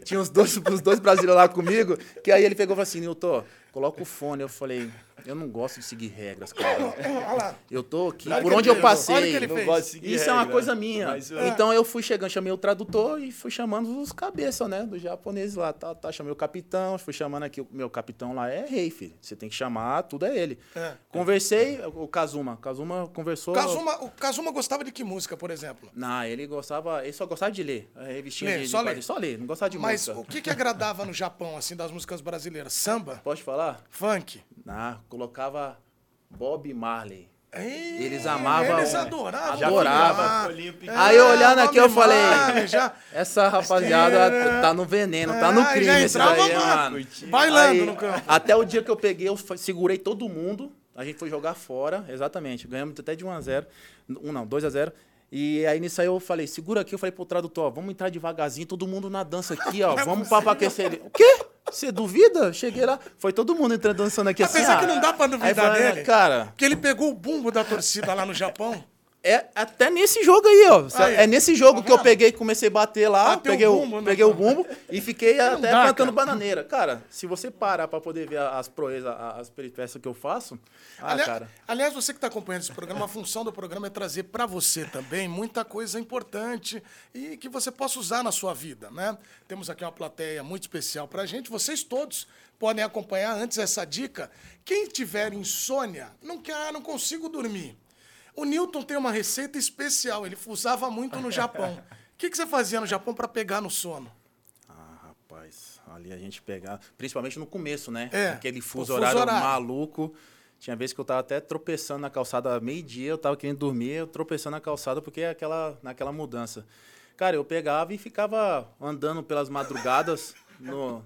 Tinha os dois, os dois brasileiros lá comigo, que aí ele pegou e falou assim, Nilton, coloca o fone. Eu falei, eu não gosto de seguir regras, cara. Olha lá. Eu tô aqui, Olha por onde eu fez, passei. olha que ele Não fez. gosto de seguir Isso é uma coisa minha. mas eu- Então eu fui chegando, chamei o tradutor e fui chamando os cabeças, né? Dos japoneses lá. Tá, tá, chamei o capitão, fui chamando aqui. O meu capitão lá é rei, filho. Você tem que chamar, tudo é ele. É. Conversei, o Kazuma. Kazuma conversou. Kazuma, o Kazuma gostava de que música, por exemplo? Não, ele gostava. Ele só gostava de ler. A revistinha Ler, de, de só ler. Só ler, não gostava de Mas música. o que, que agradava no Japão, assim, das músicas brasileiras? Samba? Pode falar? Funk? Não, colocava Bob Marley. Ei, Eles amavam- Eles adoravam. Já Adorava. Ah, Olímpico. Aí eu olhando aqui, eu falei, já, Essa rapaziada tá no veneno, tá no Ah, crime já esse entrava daí, lá, mano. bailando Aí, no campo. Até o dia que eu peguei, eu segurei todo mundo. A gente foi jogar fora, exatamente. Ganhamos até de 1 a 0 Um não, 2 a 0 E aí nisso aí eu falei, segura aqui, eu falei pro tradutor, ó, vamos entrar devagarzinho, todo mundo na dança aqui, ó. Vamos pra pra aquecer ele. O quê? Você duvida? Cheguei lá, foi todo mundo entrando dançando aqui assim. Apesar que não dá pra duvidar dele. Cara, Porque ele pegou o bumbo da torcida lá no Japão. É até nesse jogo aí, ó. Aí, é nesse jogo tá que eu peguei e comecei a bater lá, Bateu o peguei, o, bumbo, né? peguei o bumbo e fiquei até dá, cantando cara. bananeira. Cara, se você parar pra poder ver as proezas, as peripécias que eu faço, ah, cara. Aliás, você que está acompanhando esse programa, a função do programa é trazer para você também muita coisa importante e que você possa usar na sua vida, né? Temos aqui uma plateia muito especial para a gente. Vocês todos podem acompanhar antes essa dica. Quem tiver insônia, não quer, não consigo dormir. O Newton tem uma receita especial. Ele usava muito no Japão. O que, que você fazia no Japão para pegar no sono? Ah, rapaz, ali a gente pegava, principalmente no começo, né? É, Aquele fuso, fuso horário, horário. maluco. Tinha vezes que eu tava até tropeçando na calçada meio-dia, eu tava querendo dormir, eu tropeçando na calçada porque é aquela, naquela mudança. Cara, eu pegava e ficava andando pelas madrugadas no.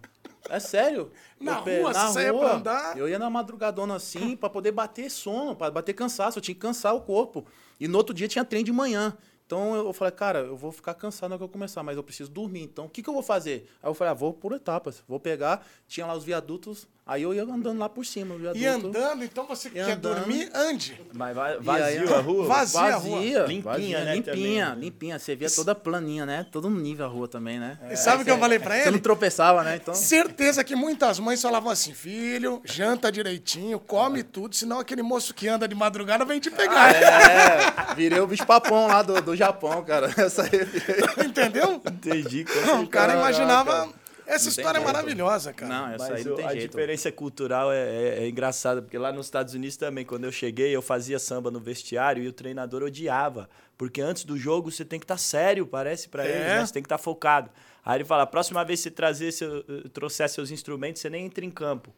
É sério? Na Eu rua? na Você rua. pra andar? Eu ia na madrugadona assim pra poder bater sono, pra bater cansaço. Eu tinha que cansar o corpo. E no outro dia tinha trem de manhã. Então eu falei, cara, eu vou ficar cansado na hora que eu começar, mas eu preciso dormir. Então o que, que eu vou fazer? Aí eu falei, ah, vou por etapas. Vou pegar, tinha lá os viadutos, aí eu ia andando lá por cima. o E andando, então você que quer andando. dormir, ande. Mas va- aí, vazio a rua? Vazio. a rua. Vazia, Limpinha, vazia, né, Limpinha, também. limpinha. Você via toda planinha, né? Todo nível a rua também, né? E sabe o que eu falei pra Você não ele? tropeçava, né? Então. Certeza que muitas mães falavam assim, filho, janta direitinho, come tudo, senão aquele moço que anda de madrugada vem te pegar. É, virei o bicho papão lá do, do Japão, cara. Essa aí. Entendeu? Entendi. Não, o cara imaginava... Essa Não história é maravilhosa, cara. Não, essa Mas aí não tem a jeito. diferença cultural é, é, é engraçada, porque lá nos Estados Unidos também, quando eu cheguei, eu fazia samba no vestiário e o treinador odiava. Porque antes do jogo você tem que estar sério, parece pra É. eles, né? Você tem que estar focado. Aí ele fala: a próxima vez que você trazer seu, eh, trouxer seus instrumentos, você nem entra em campo.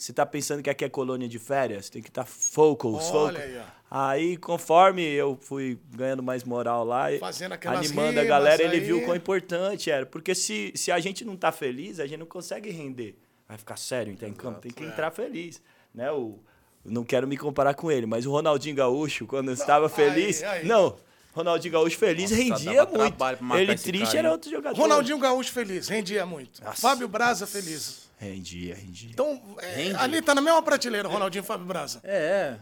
Você tá pensando que aqui é colônia de férias, tem que estar focus, Olha focus. aí, conforme eu fui ganhando mais moral lá, e animando a galera, ele aí. viu o quão importante era. Porque se, se a gente não tá feliz, a gente não consegue render. Vai ficar sério, então, em campo. Tem que entrar feliz. Né? O, não quero me comparar com ele, mas o Ronaldinho Gaúcho, quando estava feliz. aí. Não, Ronaldinho Gaúcho feliz Nossa, rendia muito. Ele triste cara, era outro jogador. Ronaldinho Gaúcho feliz, rendia muito. Nossa. Fábio Braza feliz. Rendia, rendia. Então, é, ali tá na mesma prateleira, Ronaldinho e Fábio Braza. É.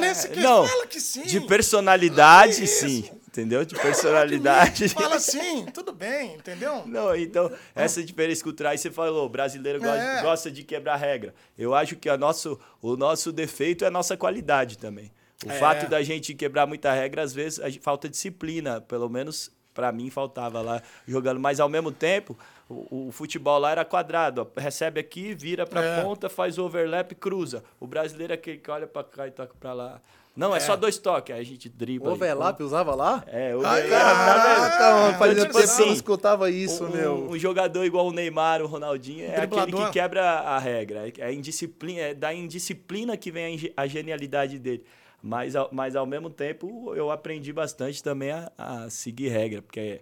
Nesse que não, fala que sim. De personalidade, Isso. sim. Entendeu? De personalidade. Fala sim, tudo bem, entendeu? Não, então, essa diferença cultural aí você falou, o brasileiro gosta, É. gosta de quebrar regra. Eu acho que a nosso, o nosso defeito é a nossa qualidade também. O É. fato da gente quebrar muita regra, às vezes, a gente, falta disciplina. Pelo menos pra mim faltava lá jogando. Mas ao mesmo tempo, o, o futebol lá era quadrado. ó. Recebe aqui, vira pra É. ponta, faz o overlap, cruza. O brasileiro é aquele que olha pra cá e toca pra lá. Não, é, só dois toques. Aí a gente dribla. Overlap usava lá? É, overlap. caraca, tá mano, fazia Então, tempo que eu assim, não escutava isso, um, meu. um jogador igual o Neymar, o Ronaldinho, é aquele Driblador. que quebra a regra. É, indisciplina, é da indisciplina que vem a, genialidade dele. Mas ao, mas ao mesmo tempo eu aprendi bastante também a, a seguir regra, porque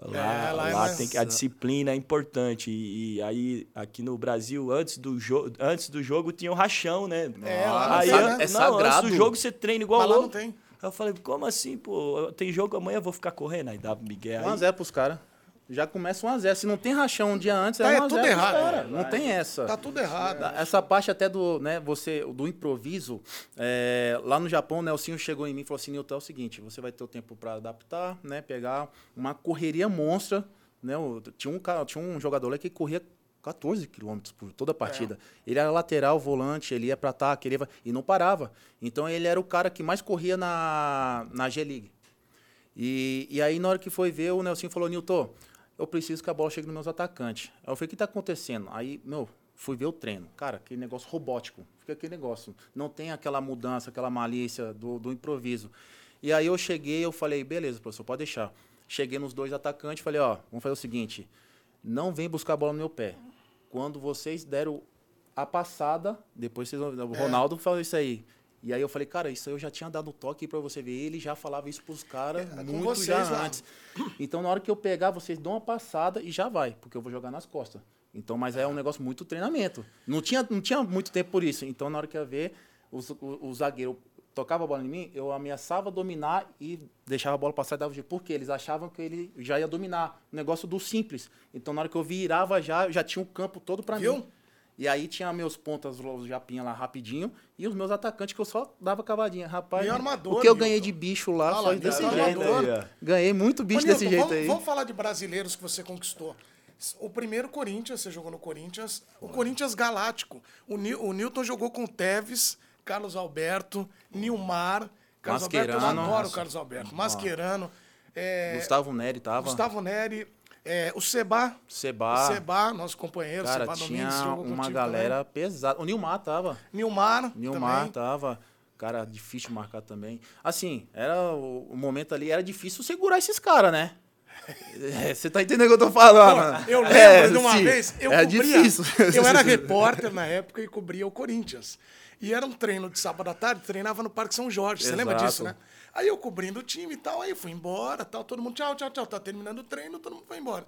lá, É, lá é lá mais- tem que, a disciplina é importante. E, e aí aqui no Brasil, antes do, jo antes do jogo, tinha o rachão, né? É, lá não aí? É não, sagrado. antes do jogo você treina igual Mas lá não louco. tem. Aí eu falei, como assim, pô? Tem jogo amanhã, eu vou ficar correndo. Aí dava Miguel. aí- 1x0 pros caras. Já começa 1x0. Se não tem rachão um dia antes, Tá, é é 1x0 tudo errado. cara. Não tem essa. Tá tudo errado. Essa parte até do, né, você, do improviso, é, lá no Japão, o Nelsinho chegou em mim e falou assim, Nilton, é o seguinte, você vai ter o tempo para adaptar, né, pegar uma correria monstra, né, o- tinha, um, cara- tinha um jogador lá que corria 14 quilômetros por toda a partida. Ele era lateral, volante, ele ia para ataque, ele ia, e não parava. Então ele era o cara que mais corria na, na G-League. E, e aí, na hora que foi ver, o Nelson falou, Nilton, eu preciso que a bola chegue nos meus atacantes. Aí eu falei, o que tá acontecendo? Aí, meu, fui ver o treino. Cara, aquele negócio robótico. Fica aquele negócio. Não tem aquela mudança, aquela malícia do, do improviso. E aí eu cheguei, eu falei, beleza, professor, pode deixar. Cheguei nos dois atacantes, falei, ó, vamos fazer o seguinte, não vem buscar a bola no meu pé. Quando vocês deram a passada, depois vocês vão... O Ronaldo falou isso aí. E aí eu falei, cara, isso aí eu já tinha dado toque pra você ver. Ele já falava isso pros caras É, com muito vocês já lá. antes. Então, na hora que eu pegar, vocês dão uma passada e já vai, porque eu vou jogar nas costas. Então, mas é um negócio muito treinamento. Não tinha, não tinha muito tempo por isso. Então, na hora que eu ia ver, os- o, o zagueiro tocava a bola em mim, eu ameaçava dominar e deixava a bola passar e dava o jeito. Por quê? Eles achavam que ele já ia dominar. O negócio do simples. Então, na hora que eu virava já, já tinha o campo todo pra Viu? mim. E aí tinha meus pontas, os japinha lá rapidinho, e os meus atacantes que eu só dava cavadinha. Rapaz, armador, o que eu ganhei de bicho lá Fala, foi desse Nilton, jeito aí. Ganhei muito Ô, bicho Nilton, desse jeito vamos, aí. Vamos falar de brasileiros que você conquistou. O primeiro Corinthians, você jogou no Corinthians. O Corinthians Galáctico. O, Ni- o Newton jogou com Teves, Carlos Alberto, Nilmar. Carlos Alberto, eu adoro o. Carlos Alberto. Mascherano. é, Gustavo Neri tava. Gustavo Neri. É, o Seba. Seba. O Seba, nosso companheiro. Cara, Seba tinha Domingues jogou uma galera pesada. O Nilmar tava. também. Nilmar. Nilmar também. tava. Cara, difícil marcar também. Assim, era o, o momento ali, era difícil segurar esses caras, né? É, Você tá entendendo o que eu tô falando? Eu lembro É, de uma sim, vez, eu é cobria. difícil. Eu era repórter na época e cobria o Corinthians. E era um treino de sábado à tarde, treinava no Parque São Jorge. Você lembra Exato. disso, né? Aí eu cobrindo o time e tal, aí fui embora, tal, todo mundo, tchau, tchau, tchau. Tá terminando o treino, todo mundo foi embora.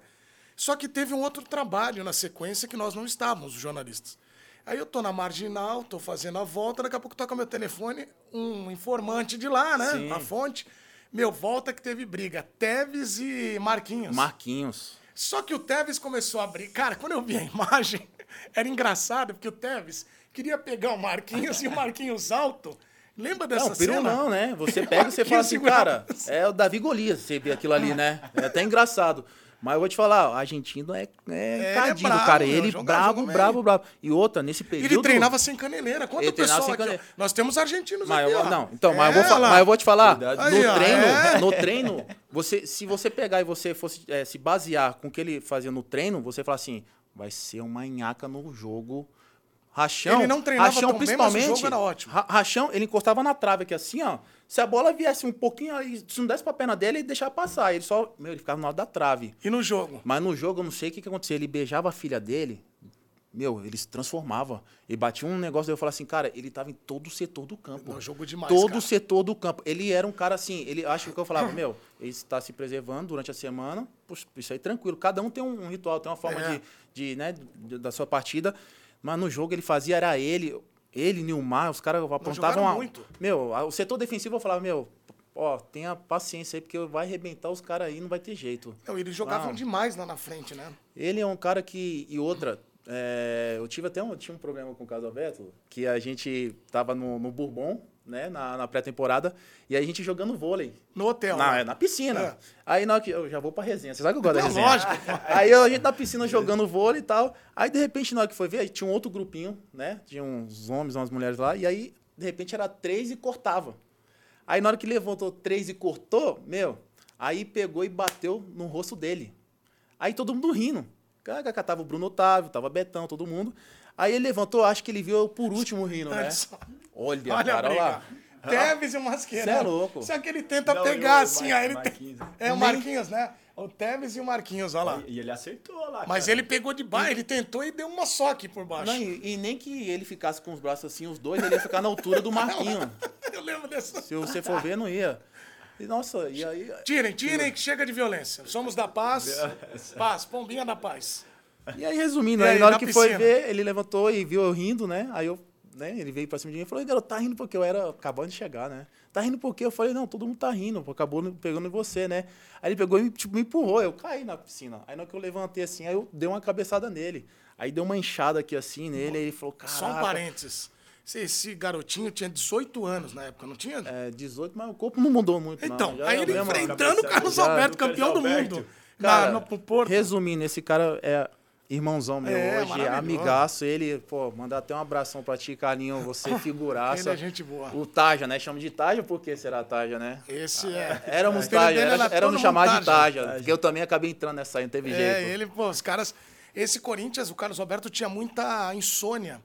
Só que teve um outro trabalho na sequência que nós não estávamos, os jornalistas. Aí eu tô na marginal, tô fazendo a volta, daqui a pouco toca meu telefone, um informante de lá, né? Sim. A fonte. Meu, volta que teve briga. Teves e Marquinhos. Marquinhos. Só que o Tevez começou a abrir. Cara, quando eu vi a imagem, era engraçado, porque o Tevez queria pegar o Marquinhos e o Marquinhos alto. Lembra dessa Não, peru cena? não, né? Você pega e você fala assim, cara, é o Davi Golias, você vê aquilo ali, né? É até engraçado. Mas eu vou te falar, o argentino é, é, é cadinho, brabo, cara. meu, Ele joga- brabo, joga brabo, bem. brabo. E outra, nesse período... Ele treinava sem caneleira. Conta Ele o pessoal aqui, caneleira. Nós temos argentinos Mas aqui, não, então, mas, eu vou, É, fa- lá. mas eu vou te falar, no ó, treino, é. no treino, você, se você pegar e você fosse é, se basear com o que ele fazia no treino, você fala assim, vai ser uma nhaca no jogo. Rachão, Ele não treinava Rachão, tão bem, mas o principalmente, jogo era ótimo. Ra- Rachão, ele encostava na trave aqui assim, ó. Se a bola viesse um pouquinho, se não desse pra perna dele, ele deixava passar. Ele só, meu, ele ficava no lado da trave. E no jogo? Mas no jogo, eu não sei o que, que acontecia. Ele beijava a filha dele, meu, ele se transformava. E batia um negócio, daí eu falava assim, cara, ele tava em todo o setor do campo. Não, jogo demais, Todo cara. o setor do campo. Ele era um cara assim, ele acho que eu falava, meu, ele está se preservando durante a semana, puxa, isso aí tranquilo. Cada um tem um, ritual, tem uma forma É. de, de, né, de- da sua partida. Mas no jogo ele fazia, era ele, ele, Nilmar, os caras apontavam. uma- muito. Meu, o setor defensivo eu falava, meu, ó, tenha paciência aí, porque vai arrebentar os caras aí, não vai ter jeito. Não, eles jogavam Não. demais lá na frente, né? Ele é um cara que. E outra, é, eu tive até um, tinha um problema com o Carlos Alberto, que a gente tava no, no Bourbon, né, na, na pré-temporada, e a gente jogando vôlei. No hotel. Na, né? na piscina. É. Aí na hora que eu já vou pra resenha. Você sabe que eu gosto da Não, resenha. lógico. Aí a gente na piscina jogando vôlei e tal. Aí de repente, na hora que foi ver, aí tinha um outro grupinho, né? Tinha uns homens, umas mulheres lá. E aí, de repente, era três e cortava. Aí na hora que levantou três e cortou, meu, aí pegou e bateu no rosto dele. Aí todo mundo rindo. Tava o Bruno Otávio, tava Betão, todo mundo. Aí ele levantou, acho que ele viu eu por último rindo, né? Olha. Olha, cara, lá. Teves e o Mascherano. Cê é louco. Só que ele tenta Não, pegar eu- assim, Mar- aí ele tem... Marquinhos. É o Marquinhos, né? O Teves e o Marquinhos, olha lá. E ele acertou lá. Mas cara. ele pegou de baixo, ele tentou e deu uma só aqui por baixo. Não, e, e nem que ele ficasse com os braços assim, os dois, ele ia ficar na altura do Marquinho. Eu lembro dessa. Se você for ver, não ia. E, nossa, e aí. Tirem, tirem, que chega de violência. Somos da paz. Paz, pombinha da paz. E aí, resumindo, E aí, aí, na hora na que foi piscina? ver, ele levantou e viu eu rindo, né? Aí eu, né, ele veio pra cima de mim e falou, "Ei, garoto, tá rindo porque eu era acabando de chegar, né? Tá rindo porque eu falei, não, todo mundo tá rindo, pô, acabou pegando em você, né? Aí ele pegou e tipo, me empurrou, eu caí na piscina. Aí na hora que eu levantei assim, aí eu dei uma cabeçada nele. Aí deu uma enxada aqui assim nele, aí ele falou, cara. Só um parênteses. Esse, garotinho tinha 18 anos na época, não tinha? É, 18, mas o corpo não mudou muito, não. então, Já aí é ele enfrentando o Carlos Alberto, campeão do mundo. Cara, na, no, pro Porto. Resumindo, esse cara é irmãozão meu É, hoje, amigaço. Ele, pô, mandar até um abração pra ti, Carlinho. Você figuraça. Ele é gente boa. O Taja, né? Chama de Taja, por que será Taja, né? Esse é. Éramos apelido Taja, era, era éramos chamados de Taja. Porque eu também acabei entrando nessa aí, não teve É, jeito. ele, pô, os caras. Esse Corinthians, o Carlos Alberto tinha muita insônia.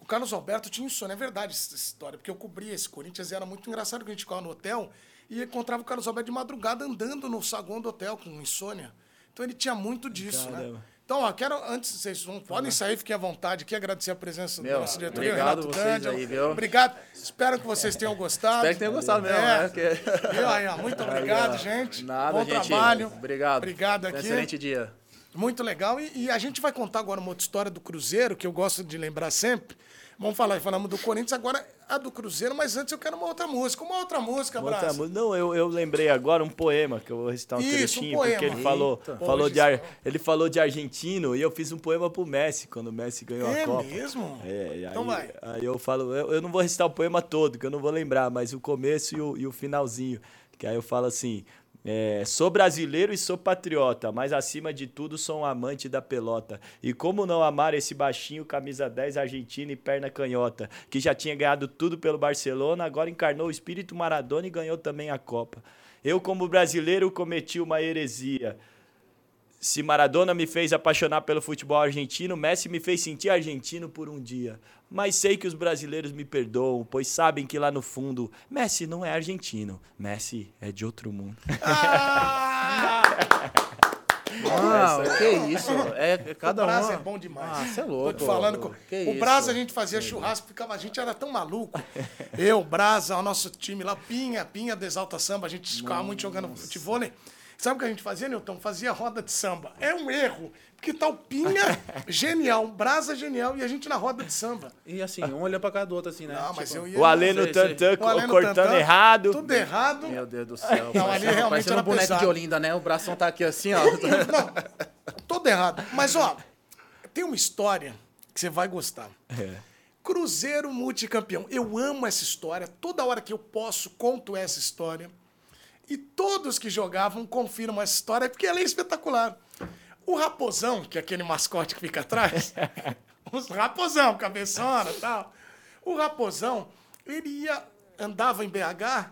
O Carlos Alberto tinha insônia, é verdade essa história, porque eu cobria esse Corinthians e era muito engraçado que a gente ficava no hotel e encontrava o Carlos Alberto de madrugada andando no saguão do hotel com insônia. Então ele tinha muito disso, né? Então, ó, quero, antes, vocês não podem sair, fiquem à vontade aqui, agradecer a presença Meu, do nosso diretoria, obrigado Renato vocês D'Angelo. aí, viu? Obrigado. Espero que vocês tenham gostado. Espero que tenham gostado mesmo, É. né? Porque- Viu aí, ó, muito obrigado, Aí, gente. Nada, Bom gente. trabalho. Obrigado. Obrigado Tenha um aqui. Excelente dia. Muito legal. E, e a gente vai contar agora uma outra história do Cruzeiro, que eu gosto de lembrar sempre. Vamos falar, falamos do Corinthians, agora a do Cruzeiro, mas antes eu quero uma outra música. Uma outra música, Outra Brás. música- Não, eu, eu lembrei agora um poema que eu vou recitar um Isso, um trechinho, poema. porque ele falou, Eita. falou de ar- só. ele falou de argentino e eu fiz um poema pro Messi quando o Messi ganhou É a Copa. mesmo? É, aí, Então vai. aí eu falo, eu, eu não vou recitar o poema todo, que eu não vou lembrar, mas o começo e o, e o finalzinho. Que aí eu falo assim: é, sou brasileiro e sou patriota, mas acima de tudo sou um amante da pelota. E como não amar esse baixinho, camisa 10 argentino e perna canhota, que já tinha ganhado tudo pelo Barcelona, agora encarnou o espírito Maradona e ganhou também a Copa. Eu, como brasileiro, cometi uma heresia. Se Maradona me fez apaixonar pelo futebol argentino, Messi me fez sentir argentino por um dia. Mas sei que os brasileiros me perdoam, pois sabem que lá no fundo, Messi não é argentino, Messi é de outro mundo. Ah! Ah, que isso? É, é cada o um. Brás é bom demais. Ah, você é Tô louco. te falando. com- Que o? Brás a gente fazia churrasco, ficava, a gente era tão maluco. Eu, Brasa, o nosso time lá, Pinha, Pinha do Exalta Samba, a gente ficava muito jogando futebol. Sabe o que a gente fazia, Newton? Fazia roda de samba. É um erro. Porque tá o Pinha genial, Brasa genial e a gente na roda de samba. E assim, um olhando pra cara do outro, assim, né? Não, mas Tipo, eu ia. O Alê no tantã, o Alê no cortando tantã, errado. Tudo errado. Meu Deus do céu. Não, ali realmente parecendo era um boneco pesado. de Olinda, né? O bração tá aqui assim, ó. Não, todo errado. Mas, ó, tem uma história que você vai gostar. É. Cruzeiro multicampeão. Eu amo essa história. Toda hora que eu posso, conto essa história. E todos que jogavam confirmam essa história, porque ela é espetacular. O Raposão, que é aquele mascote que fica atrás, os Raposão, cabeçona e tal. O Raposão, ele ia, andava em BH,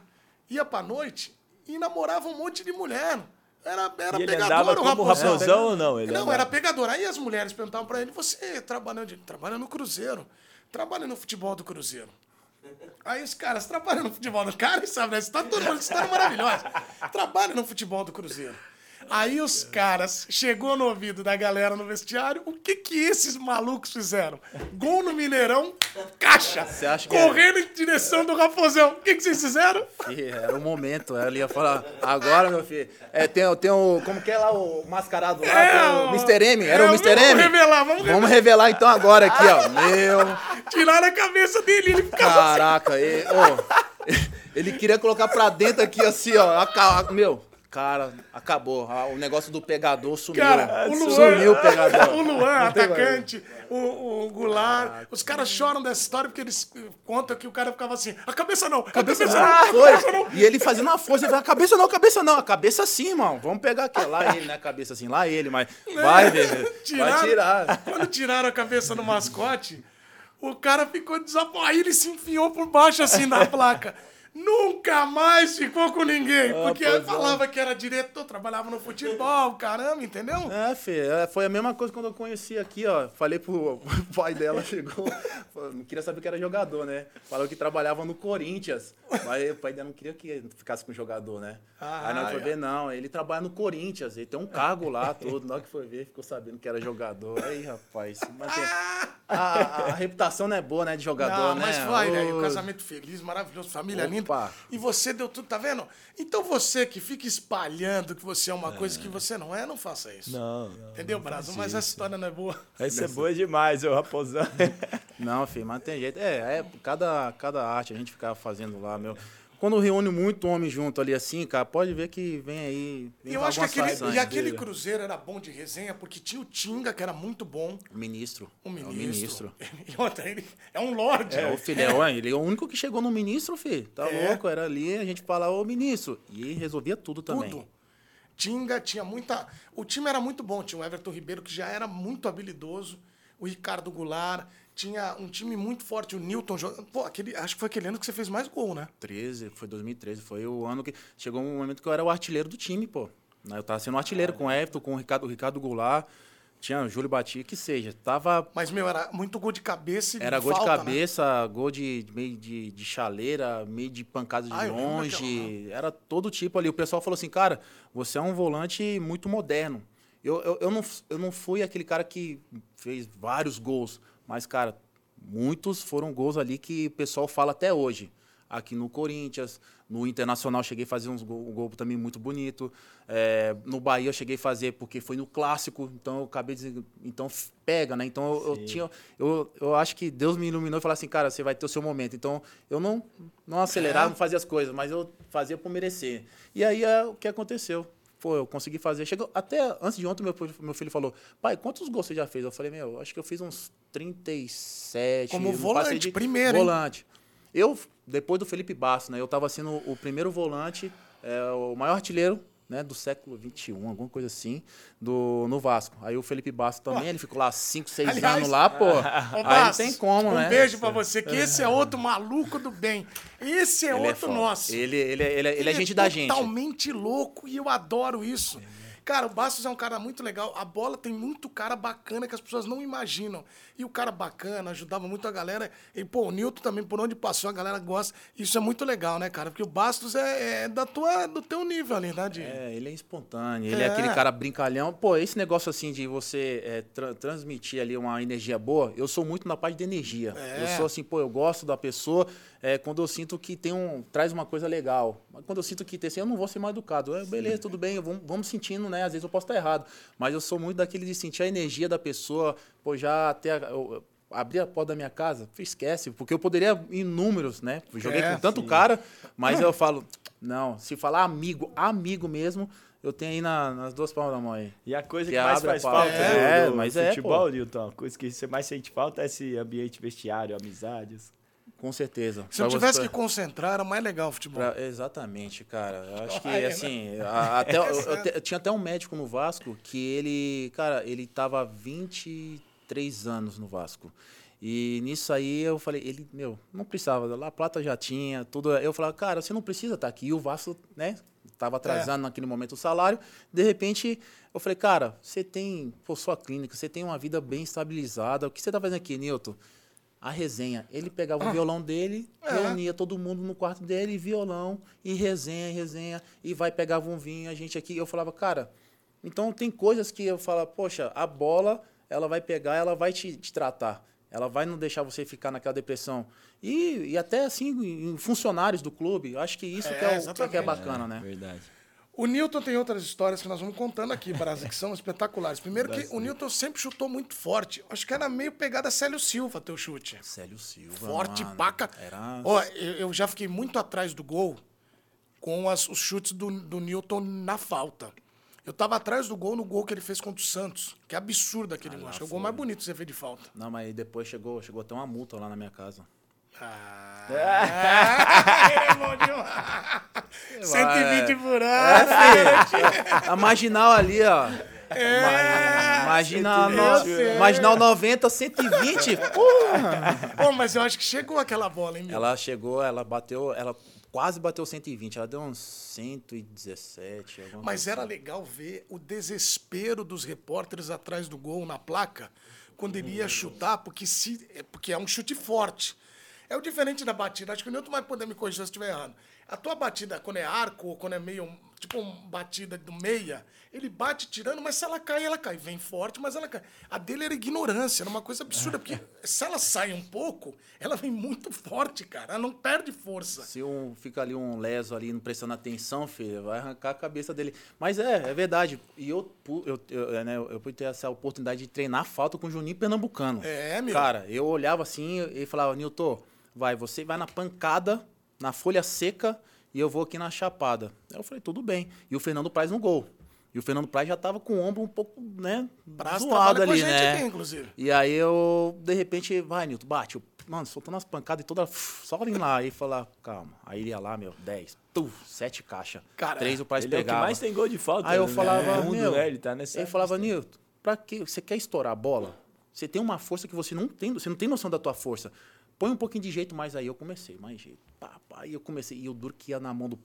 ia pra noite e namorava um monte de mulher. Era, era E ele pegador andava o Raposão. raposão ou não? Ele não, andava- era pegador. Aí as mulheres perguntavam pra ele: você trabalha onde? Trabalha no Cruzeiro. Trabalha no futebol do Cruzeiro. Aí os caras trabalham no futebol do cara e sabe, né? História, todo mundo, história maravilhosa. Trabalha no futebol do Cruzeiro. Aí os caras, chegou no ouvido da galera no vestiário, o que que esses malucos fizeram? Gol no Mineirão, caixa, Você acha que correndo em direção do Raposão. O que que vocês fizeram? Era o momento. Ela ia falar, agora, meu filho. É, tem, o- tem o. Como que é lá o mascarado lá? É, o Mr. M. Era é, o Mr. vamos M? revelar, vamos Vamos revelar então agora aqui, ó. Meu. Tiraram a cabeça dele, ele ficava Caraca, ele, ô, ele queria colocar pra dentro aqui, assim, ó. aca- Meu, cara, acabou. Ah, O negócio do pegador sumiu. Cara, o Luan, Sumiu o pegador. o Luan, Não atacante, o, o Goulart, os caras choram dessa história porque eles contam que o cara ficava assim, a cabeça não, a cabeça, não, Ah, a cabeça foi. não. E ele fazendo uma força, ele falava, cabeça não, cabeça não, a cabeça sim, irmão. Vamos pegar aqui. Lá ele, né? Cabeça assim, lá ele, mas vai, velho. Vai tirar. Quando tiraram a cabeça do mascote, o cara ficou desapontado. Aí ele se enfiou por baixo assim da placa. Nunca mais ficou com ninguém. Porque pois é. falava que era diretor, trabalhava no futebol, caramba, entendeu? É, Fê, é, foi a mesma coisa quando eu conheci aqui, ó. Falei pro o pai dela, chegou, não queria saber que era jogador, né? Falou que trabalhava no Corinthians. Mas o pai dela não queria que ficasse com jogador, né? Ah, Aí nós foi é. ver, não, ele trabalha no Corinthians, ele tem um cargo lá, todo. Na hora que foi ver, ficou sabendo que era jogador. Aí, rapaz, mas tem- a, a- a reputação não é boa, né, de jogador, Não, né? mas vai, Ô, velho. Casamento feliz, maravilhoso, família linda. Opa. E você deu tudo, tá vendo? Então você que fica espalhando que você é uma coisa que você não é, não faça isso. Não, não. Entendeu, Brasil? Mas essa história não é boa. Vai ser boa demais, ô raposão. Não, filho, mas tem jeito. É, é cada, cada arte a gente ficava fazendo lá, meu. Quando reúne muito homem junto ali assim, cara, pode ver que vem aí. E Vem eu acho que aquele, e aquele dele. Cruzeiro era bom de resenha, porque tinha o Tinga, que era muito bom. O ministro. O É ministro. o ministro. E outra, ele é um lorde. É, o filho, é, ele é o único que chegou no ministro, filho. Tá É. louco? Era ali, a gente falava, ô ministro. E resolvia tudo também. Tudo. Tinga tinha muita. O time era muito bom. Tinha o Everton Ribeiro, que já era muito habilidoso. O Ricardo Goulart. Tinha um time muito forte. O Newton jogando. Pô, aquele, acho que foi aquele ano que você fez mais gol, né? 13, foi 2013. Foi o ano que. Chegou um momento que eu era o artilheiro do time, pô. Né, Eu tava sendo artilheiro com o Everton, com o Ricardo, o Ricardo Goulart. Tinha o Júlio Bati, que seja. Tava Mas, meu, era muito gol de cabeça e Era gol de falta, né? cabeça, gol de meio de, de chaleira, meio de pancada de Ah, longe. Era todo tipo ali. O pessoal falou assim, cara, você é um volante muito moderno. Eu, eu, eu, não, eu não fui aquele cara que fez vários gols, mas, cara, muitos foram gols ali que o pessoal fala até hoje. Aqui no Corinthians, no Internacional cheguei a fazer uns gol, um gol também muito bonito. É, no Bahia eu cheguei a fazer porque foi no clássico, então eu acabei então pega, né? Então eu, eu tinha, eu, eu acho que Deus me iluminou e falou assim, cara, você vai ter o seu momento. Então eu não, não acelerava, não fazia as coisas, mas eu fazia por merecer. E aí é o que aconteceu. Pô, eu consegui fazer. Chegou até antes de ontem, meu, meu filho falou: pai, quantos gols você já fez? Eu falei: meu, acho que eu fiz uns 37. Como volante, primeiro, hein? Volante. Eu, depois do Felipe Basso, né? Eu tava sendo o primeiro volante, é, o maior artilheiro né, do século XXI, alguma coisa assim, do, no Vasco. Aí o Felipe Basso também, ele ficou lá 5, 6 Aliás, anos lá, pô. Ô, Aí não tem como, um né? beijo pra você, que esse é outro maluco do bem. Esse é Ele é outro foda. nosso. Ele, ele, ele, ele é gente da gente. totalmente louco e eu adoro isso. Cara, o Bastos é um cara muito legal. A bola tem muito cara bacana que as pessoas não imaginam. E o cara bacana, ajudava muito a galera. E, pô, o Nilton também, por onde passou, a galera gosta. Isso é muito legal, né, cara? Porque o Bastos é, é da tua, do teu nível ali, né, de... É, ele é espontâneo, ele é. É. aquele cara brincalhão. Pô, esse negócio assim de você é, tra- transmitir ali uma energia boa, eu sou muito na parte de energia. É. Eu sou assim, pô, eu gosto da pessoa é, quando eu sinto que tem um. traz uma coisa legal. Quando eu sinto que tem assim, eu não vou ser mal educado. É, beleza, tudo bem, vamos, vamos sentindo, né? Às vezes eu posso estar errado. Mas eu sou muito daquele de sentir a energia da pessoa, pô, já até. a- eu- eu abri a porta da minha casa, esquece, porque eu poderia ir em números, né? Joguei É, com tanto cara, mas eu falo, não, se falar amigo, amigo mesmo, eu tenho aí na- nas duas palmas da mão aí. E a coisa Que que, mais faz falta É, do, do mas é, futebol, pô. Nilton, a coisa que você mais sente falta é esse ambiente vestiário, amizades. Com certeza. Se eu tivesse você- que concentrar, era mais legal o futebol. pra- exatamente, cara. Eu acho que, Vai, né? assim, a- até, eu, eu eu tinha até um médico no Vasco que ele, cara, ele tava há 23 anos no Vasco. E nisso aí eu falei, ele, meu, não precisava, lá a Plata já tinha, tudo. Eu falava, cara, você não precisa estar aqui. E o Vasco, né, tava atrasando naquele momento o salário. De repente, eu falei, cara, você tem, pô, sua clínica, você tem uma vida bem estabilizada. O que você tá fazendo aqui, Nilton? A resenha. Ele pegava o violão dele, É. reunia todo mundo no quarto dele, violão, e resenha, e resenha, e vai, pegava um vinho, a gente aqui. Eu falava, cara, então tem coisas que eu falo, poxa, a bola, ela vai pegar, ela vai te, te tratar. Ela vai não deixar você ficar naquela depressão. E, e até assim, em funcionários do clube, eu acho que isso É, que, é o, que é bacana, né? Verdade. O Newton tem outras histórias que nós vamos contando aqui, Brasa, que são espetaculares. Primeiro que o Newton sempre chutou muito forte. Acho que era meio pegada Célio Silva, teu chute. Célio Silva. Forte, mano, paca. Era... Ó, eu, eu já fiquei muito atrás do gol com as- os chutes do, do Newton na falta. Eu tava atrás do gol no gol que ele fez contra o Santos. Que absurdo aquele gol. Acho que é o gol mais bonito que você fez de falta. Não, mas depois chegou, chegou até uma multa lá na minha casa. Ah, é bom demais. 120 por É, ano. filho. A marginal ali, ó. É. Eu no... Marginal 90, 120. Porra! Pô, mas eu acho que chegou aquela bola, hein, meu? Ela chegou, ela bateu, ela quase bateu 120. Ela deu uns 117. alguma Mas coisa era assim. legal ver o desespero dos repórteres atrás do gol na placa quando ele ia chutar, porque, se, é- porque é um chute forte. É o diferente da batida. Acho que o Newton vai poder me corrigir se eu estiver errado. A tua batida, quando é arco, ou quando é meio. Tipo uma batida do meia, ele bate tirando, mas se ela cai, ela cai. Vem forte, mas ela cai. A dele era ignorância, era uma coisa absurda, porque se ela sai um pouco, ela vem muito forte, cara. Ela não perde força. Se um, fica ali um leso ali, não prestando atenção, filho, vai arrancar a cabeça dele. Mas é, é verdade. E eu, eu, eu, é, né, eu pude ter essa oportunidade de treinar falta com o Juninho Pernambucano. É, meu. Cara, eu olhava assim e falava, Nilton, vai, você vai na pancada, na folha seca, e eu vou aqui na chapada. Aí eu falei, tudo bem. E o Fernando Praz no gol. E o Fernando Praz já tava com o ombro um pouco, né, zoado ali, né? aqui, inclusive. E aí eu, de repente, vai, Nilton, bate. Eu, mano, soltando as pancadas e toda. Só indo lá. Aí falar, calma. Aí ele ia lá, meu, 10, tu, 7 caixas. Cara, três o Praz Ele é o que pegava. mais tem gol de falta Aí eu no falava, mundo, meu, né? Ele tá nessa... ele falava, Nilton, pra quê? Você quer estourar a bola? Você tem uma força que você não tem, você não tem noção da tua força. Põe um pouquinho de jeito mais aí. Eu comecei, mais jeito. Pá, pá, e eu comecei. E o duro que ia na mão do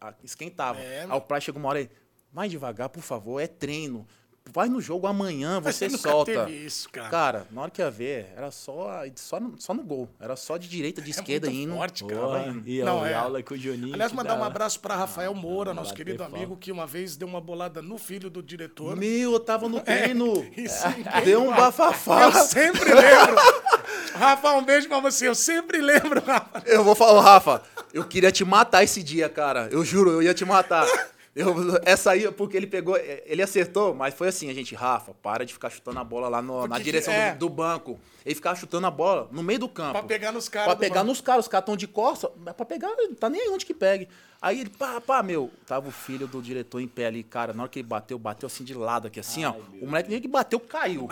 a- esquentava. É, aí o Praz chegou uma hora aí, mais devagar, por favor, é treino. Vai no jogo amanhã, Mas você nunca solta. teve isso, cara. Cara, na hora que ia ver, era só, só, no, só no gol. Era só de direita, de esquerda É muito indo. forte, cara. Indo. E, Não, é. aula com o Juninho. Aliás, mandar dá- um abraço para Rafael Moura, nosso querido amigo, que uma vez deu uma bolada no filho do diretor. Meu, eu tava no treino. Isso Deu um bafafá. Eu sempre lembro. Rafa, um beijo pra você. Eu sempre lembro, Rafa. Eu vou falar, Rafa, eu queria te matar esse dia, cara. Eu juro, eu ia te matar. Eu, essa aí, porque ele pegou, ele acertou, mas foi assim, a gente, Rafa, para de ficar chutando a bola lá no- na direção é. do, do banco. Ele ficava chutando a bola no meio do campo. Pra pegar nos caras Pra pegar banco. nos caras, os caras estão de costa, mas pra pegar, não tá nem aí onde que pegue. Aí ele, pá, pá, meu, tava o filho do diretor em pé ali, cara, na hora que ele bateu, bateu assim de lado aqui, assim, ó. O moleque nem que bateu, caiu.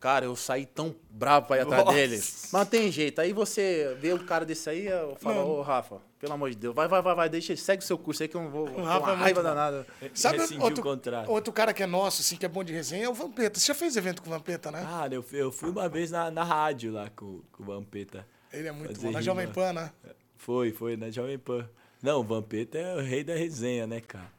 Cara, eu saí tão bravo pra ir atrás Nossa. dele. Mas não tem jeito. Aí você vê um cara desse aí, eu falo, ô Rafa, pelo amor de Deus, vai, vai, vai, vai, deixa, segue o seu curso aí que eu não vou. com Rafa é uma muito raiva danada. Sabe outro, o outro cara que é nosso, assim, que é bom de resenha, é o Vampeta. Você já fez evento com o Vampeta, né? Cara, eu, fui- eu fui uma vez na, na rádio lá com, com o Vampeta. Ele é muito bom. Na. Jovem Pan, né? Foi, foi, na Jovem Pan. Não, o Vampeta é o rei da resenha, né, cara?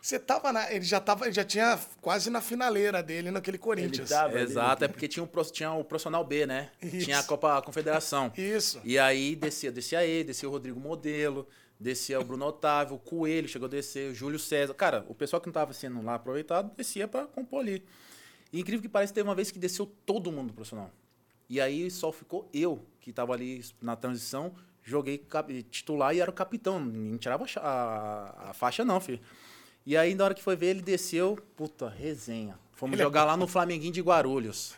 Você tava na. Ele já tava, ele já tinha quase na finaleira dele naquele Corinthians. tava. Exato, é porque tinha o, tinha o profissional B, né? Isso. Tinha a Copa Confederação. Isso. E aí descia, descia ele, descia o Rodrigo Modelo, descia o Bruno Otávio, o Coelho chegou a descer, o Júlio César. Cara, o pessoal que não tava sendo lá aproveitado descia pra compor ali. E incrível que pareça, teve uma vez que desceu todo mundo do profissional. E aí só ficou eu, que tava ali na transição, joguei titular e era o capitão. Não tirava a a, a faixa, não, filho. E aí, na hora que foi ver, ele desceu, puta, resenha. Fomos Ele é jogar lá no Flamenguinho de Guarulhos.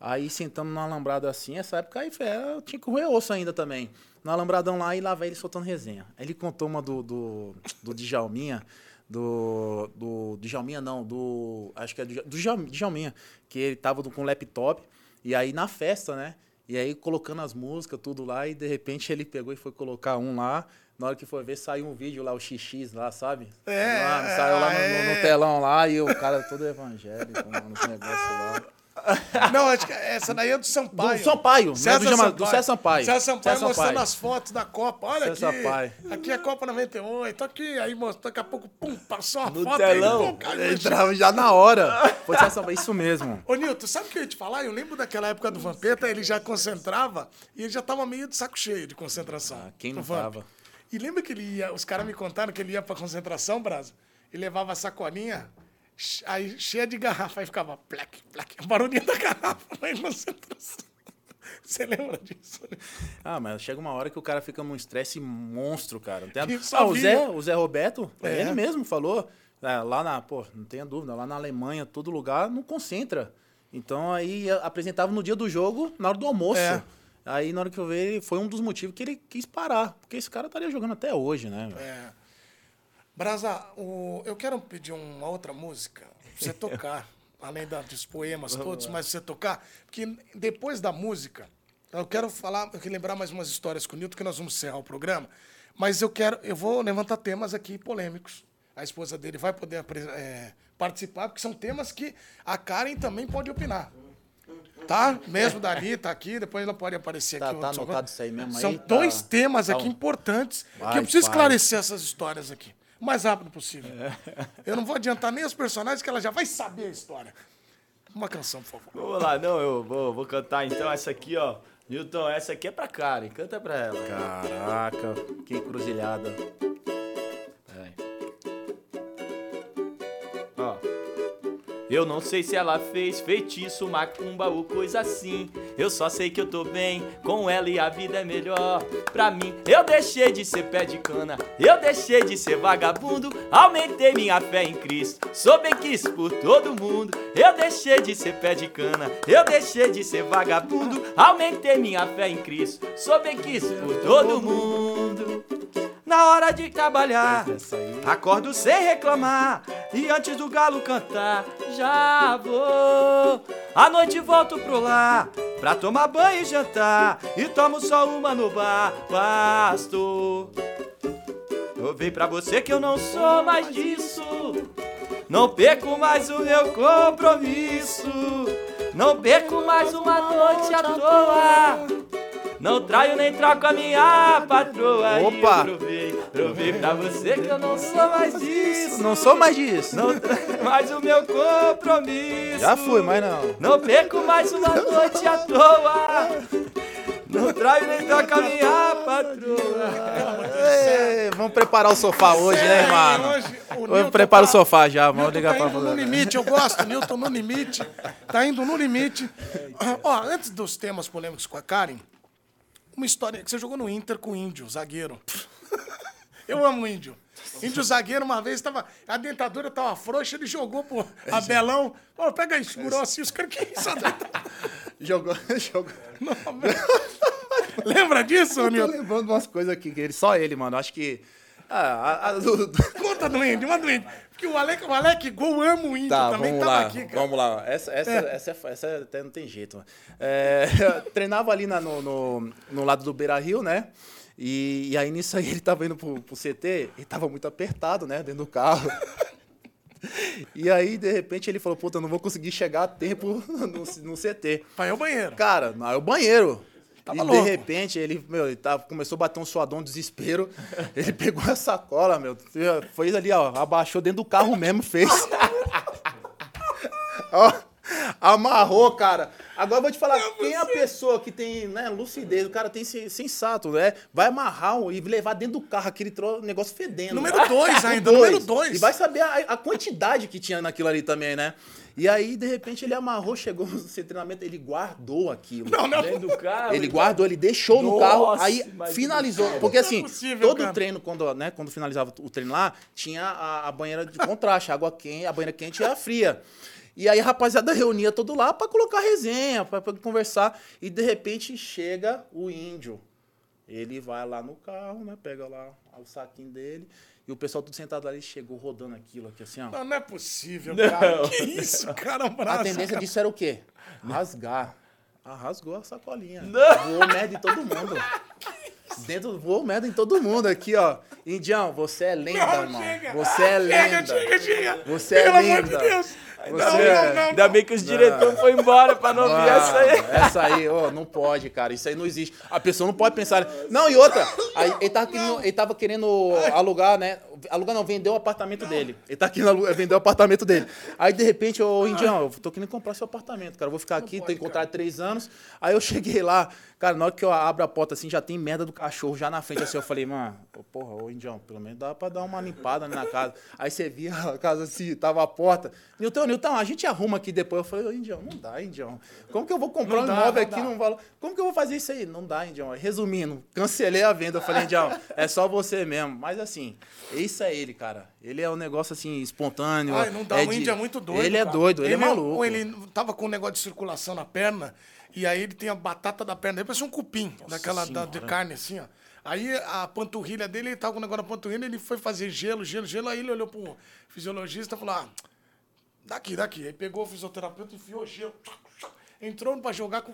Aí sentando no alambrado assim, essa época aí fé, eu tinha que roer osso ainda também. No alambradão lá e lá vai ele soltando resenha. Aí ele contou uma do, do, do Djalminha, do, do Djalminha não, do, acho que é do, do Djal- Djalminha, que ele tava com um laptop, e aí na festa, né, e aí colocando as músicas, tudo lá, e de repente ele pegou e foi colocar um lá, na hora que foi ver, saiu um vídeo lá, o XX lá, sabe? É, saiu lá no, no- no é. telão lá, e o cara todo evangélico, mano, nos negócios lá. Não, acho que essa daí é do Sampaio. Do Sampaio, é César do Jama- do César Sampaio. César Sampaio César mostrando Sampaio. as fotos da Copa. Olha César aqui. Sampaio. Aqui é a Copa 98. Aqui, aí mostrou, daqui a pouco, pum, passou uma No foto telão. aí. Cara. Entrava já na hora. Foi César Sampaio, isso mesmo. Ô, Nilton, sabe o que eu ia te falar? Eu lembro daquela época do Vampeta, ele já concentrava e ele já tava meio de saco cheio de concentração. Ah, quem não tava? E lembra que ele ia, os caras me contaram que ele ia pra concentração, Brasa, e levava a sacolinha aí, cheia de garrafa, aí ficava plec, plec, barulhinho da garrafa na concentração. Você lembra disso? né? Ah, mas chega uma hora que o cara fica num estresse monstro, cara. Não tem a... Ah, o. Zé, o Zé Roberto, É. ele mesmo falou. é, lá na, pô, não tenha dúvida, lá na Alemanha, todo lugar, não concentra. Então aí apresentava no dia do jogo, na hora do almoço. É. Aí na hora que eu vi, foi um dos motivos que ele quis parar. Porque esse cara estaria jogando até hoje, né? É. Brasa, o- eu quero pedir uma outra música pra você tocar, além da- dos poemas todos, mas você tocar, porque depois da música, eu quero falar, eu quero lembrar mais umas histórias com o Nilton, que nós vamos encerrar o programa, mas eu quero, eu vou levantar temas aqui polêmicos. A esposa dele vai poder é, participar, porque são temas que a Karen também pode opinar. Tá? Mesmo dali, tá aqui, depois ela pode aparecer Tá- aqui. tá outro- anotado isso aí mesmo São aí? Tá- dois temas tá aqui um- importantes que Vai, eu preciso vai. esclarecer essas histórias aqui. O mais rápido possível. Eu não vou adiantar nem os personagens, que ela já vai saber a história. Uma canção, por favor. Vamos lá, não, eu vou, vou cantar então essa aqui, ó. Newton, essa aqui é pra Karen, canta pra ela. Caraca, que encruzilhada. Eu não sei se ela fez feitiço, macumba ou coisa assim. Eu só sei que eu tô bem com ela e a vida é melhor pra mim. Eu deixei de ser pé de cana, eu deixei de ser vagabundo. Aumentei minha fé em Cristo, sou bem quis por todo mundo. Eu deixei de ser pé de cana, eu deixei de ser vagabundo. Aumentei minha fé em Cristo, sou bem quis por todo mundo. Na hora de trabalhar, acordo sem reclamar. E antes do galo cantar, já vou. À noite volto pro lar, pra tomar banho e jantar. E tomo só uma no bar, pastor. Provei pra você que eu não sou mais disso. Não perco mais o meu compromisso. Não perco mais uma noite à toa. Não traio nem troco a minha patroa. Opa! eu provei, provei pra você que eu não sou mais disso. Não sou mais disso. Não traio mais o meu compromisso. Já fui, mas não. Não perco mais uma noite à toa. Não traio nem troco a minha patroa. Ei, vamos preparar o sofá hoje, né, mano? hoje o prepara o tá- sofá já, vamos Newton ligar tá pra indo no limite, eu gosto. Newton no limite. Tá indo no limite. Ó, antes dos temas polêmicos com a Karen, uma história que você jogou no Inter com o Índio, zagueiro. Eu amo Índio. Índio zagueiro, uma vez, tava, a dentadura tava frouxa, ele jogou pro Abelão. Pô, pega aí, segurou assim, os caras, que isso? Jogou, jogou. Não, Lembra disso, Eu tô lembrando umas coisas aqui, que ele, só ele, mano. Acho que. Ah, a- a- do- do- Conta do Índio, uma do Índio. Porque o Alec, o Alec Gol ama o Índio Tá, também, vamos tava lá, aqui, cara. vamos lá. Essa, essa, essa, é, essa até não tem jeito. mano. É, treinava ali na- no, no, no lado do Beira Rio, né? E, e aí nisso aí ele tava indo pro, pro CT e tava muito apertado, né? Dentro do carro. E aí, de repente, ele falou, puta, eu não vou conseguir chegar a tempo no, no CT. Vai ao banheiro. Cara, aí o banheiro. Tava e louco. de repente ele, meu, ele tava, começou a bater um suadão de desespero. Ele pegou a sacola, meu, foi ali, ó, abaixou dentro do carro mesmo, fez. ó, amarrou, cara. Agora eu vou te falar, quem é a pessoa que tem, né, lucidez, o cara tem sen- sensato, né? Vai amarrar um- e levar dentro do carro aquele tro- negócio fedendo. Número dois ainda, Dois. número dois. E vai saber a, a quantidade que tinha naquilo ali também, né? E aí, de repente, ele amarrou, chegou no seu treinamento, ele guardou aquilo. Não, não. Dentro do carro. Ele guardou, ele deixou no Nossa, carro, aí finalizou. Não Porque é assim, possível, todo cara. treino, quando, né, quando finalizava o treino lá, tinha a, a banheira de contraste, a água quente, a banheira quente e a fria. E aí a rapaziada reunia todo lá pra colocar resenha, pra, pra conversar. E de repente chega o índio. Ele vai lá no carro, né? Pega lá o saquinho dele. E o pessoal tudo sentado ele chegou rodando aquilo aqui assim, ó. Não, não é possível, cara. Que isso, cara? Um A braço, tendência cara. disso era o quê? Rasgar. Ah, rasgou a sacolinha. Voou merda em todo mundo. Dentro voou merda em todo mundo aqui, ó. Indião, você é lenda, Não, irmão. chega. Você é Chega, lenda. chega, chega. Você é Pelo amor de. Deus. Você não, não, não, Ainda bem que os diretores foram embora pra não ouvir essa aí. Ah, essa aí, ó, não pode, cara. Isso aí não existe. A pessoa não pode pensar. Não, e outra, aí, ele, tava querendo, ele tava querendo alugar, né? Alugar não, vender o apartamento dele. Ele tá querendo vender o apartamento dele. Aí, de repente, ô, Indião, eu tô querendo comprar seu apartamento, cara. Eu vou ficar aqui, pode, contrato de três anos. Aí eu cheguei lá, cara, na hora que eu abro a porta assim, já tem merda do cachorro já na frente. Assim, eu falei, mano, porra, ô, Indião, pelo menos dá pra dar uma limpada ali na casa. Aí você via a casa assim, tava a porta. Nilton, Nilton, a gente arruma aqui depois. Eu falei, ô, Indião, não dá, Indião. Como que eu vou comprar Não um dá, imóvel aqui num valor? Como que eu vou fazer isso aí? Não dá, Indião. Resumindo, cancelei a venda. Eu falei, Indião, é só você mesmo. Mas assim, isso é ele, cara. Ele é um negócio assim, espontâneo. Ai, não dá. é o de- índio é muito doido. Ele é cara. doido, ele, é maluco. Ou ele tava com um negócio de circulação na perna, e aí ele tem a batata da perna dele, parece um cupim, daquela da- de carne assim, ó. Aí a panturrilha dele, ele tava com o negócio na panturrilha, ele foi fazer gelo, gelo, gelo, aí ele olhou pro fisiologista e falou: ah, daqui, daqui. Aí pegou o fisioterapeuta, enfiou gelo, entrou pra jogar com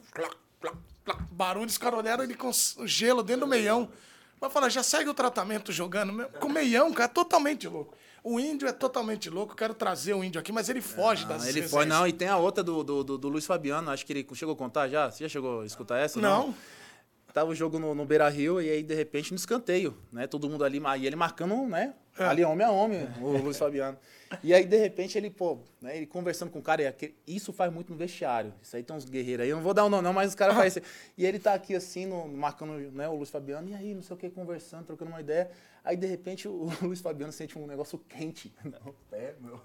barulho, os caras olharam ele com gelo dentro do meião. Vai falar, já segue o tratamento jogando. meu- Com meião, cara, totalmente louco. O índio é totalmente louco, quero trazer o índio aqui, mas ele foge das Ah, ele resenhas. foi, não. E tem a outra do, do, do, do Luiz Fabiano, acho que ele chegou a contar já. Você já chegou a escutar essa? Não. Tava o jogo no, no Beira Rio e aí, de repente, no escanteio, né? Todo mundo ali, e ele marcando, né? Ali homem a homem, o Luiz Fabiano. E aí, de repente, ele, pô, né, ele conversando com o cara, e isso faz muito no vestiário. Isso aí tem uns guerreiros aí, eu não vou dar o nome, não, mas os caras fazem isso. E ele tá aqui assim, no- marcando né, o Luiz Fabiano, e aí, não sei o que, conversando, trocando uma ideia. Aí, de repente, o Luiz Fabiano sente um negócio quente no pé, meu.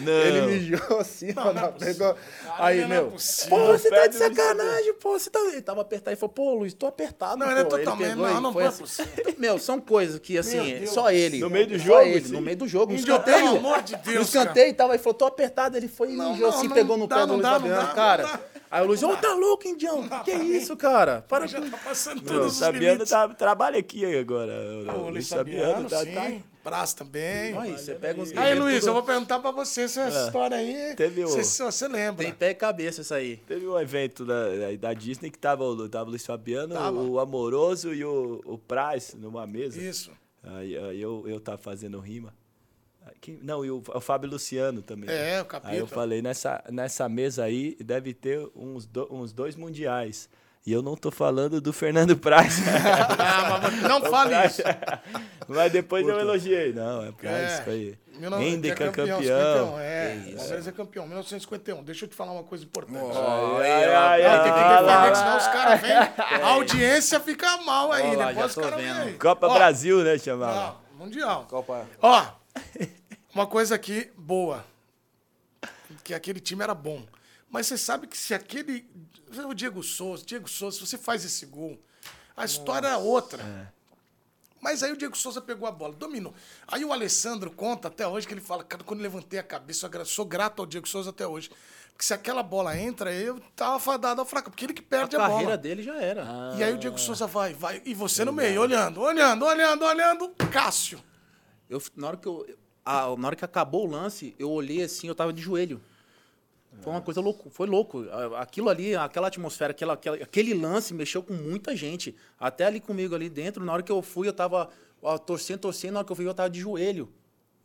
Não. Ele mijou assim, ó, na- pegou. Aí, não é meu, possível. pô, você tá de sacanagem, pô. Você tá... Ele tava apertado. Ele falou, pô, Luiz, tô apertado. Não, pô. ele é totalmente- pegou não, e não foi é assim. possível. Meu, são coisas que, assim, só ele. No meio do só jogo, ele, assim? no meio do jogo. No Índio, escanteio. pelo amor de No Deus, escanteio e tal. Aí falou, tô apertado. Ele foi e Não, mijou não, assim, não pegou no pé não do Luiz não Fabiano. dá, cara. Aí o Luiz, ô, tá louco, Indião? Que isso, cara? Para Já tá passando O todos os Sabiano limites. tá, trabalha aqui agora. O O Luiz Sabiano Fabiano, tá, sim. tá- Brás também. Aí, você pega uns Aí, Luiz, tudo- eu vou perguntar pra você essa história aí. Teve o- se, se você lembra. Tem pé e cabeça isso aí. Teve um evento da, da Disney que tava, o- tava o Luiz Fabiano, Tava. o Amoroso e o, o Price numa mesa. Isso. Aí, aí eu, eu tava fazendo rima. Quem- não, e o, o Fábio Luciano também. É, o capeta. Aí eu falei, nessa, nessa mesa aí deve ter uns, do- uns dois mundiais. E eu não tô falando do Fernando Price. Ah, mas não fale isso. Mas depois eu elogiei. Não, é Price, É. isso aí. 19 Hendrick é é campeão. 51, é. Isso. Palmeiras é campeão, 1951. Deixa eu te falar uma coisa importante. Ai, ai, ai, Não, tem que ai, ai. que senão os caras vêm. A audiência fica mal aí, Olha lá, depois os caras vêm. Copa Ó, Brasil, né, chamava? Não, mundial. Copa... Ó, uma coisa aqui boa. Que aquele time era bom. Mas você sabe que se aquele. O Diego Souza, Diego Souza, se você faz esse gol, a história é outra. Mas aí o Diego Souza pegou a bola, dominou. Aí o Alessandro conta até hoje que ele fala, cara, quando eu levantei a cabeça, eu sou grato ao Diego Souza até hoje. Porque se aquela bola entra, eu tava fadado ao fraco, porque ele que A perde a, carreira bola. dele já era. E aí o Diego Souza vai, vai, e você no meio, olhando, olhando, olhando, olhando, Cássio. Eu, na, hora que eu, a- na hora que acabou o lance, eu olhei assim, eu tava de joelho. Foi uma coisa louco, foi louco. Aquilo ali, aquela atmosfera, aquela, aquela- aquele lance mexeu com muita gente. Até ali comigo ali dentro, na hora que eu fui, eu tava ó, torcendo, torcendo, na hora que eu fui, eu tava de joelho.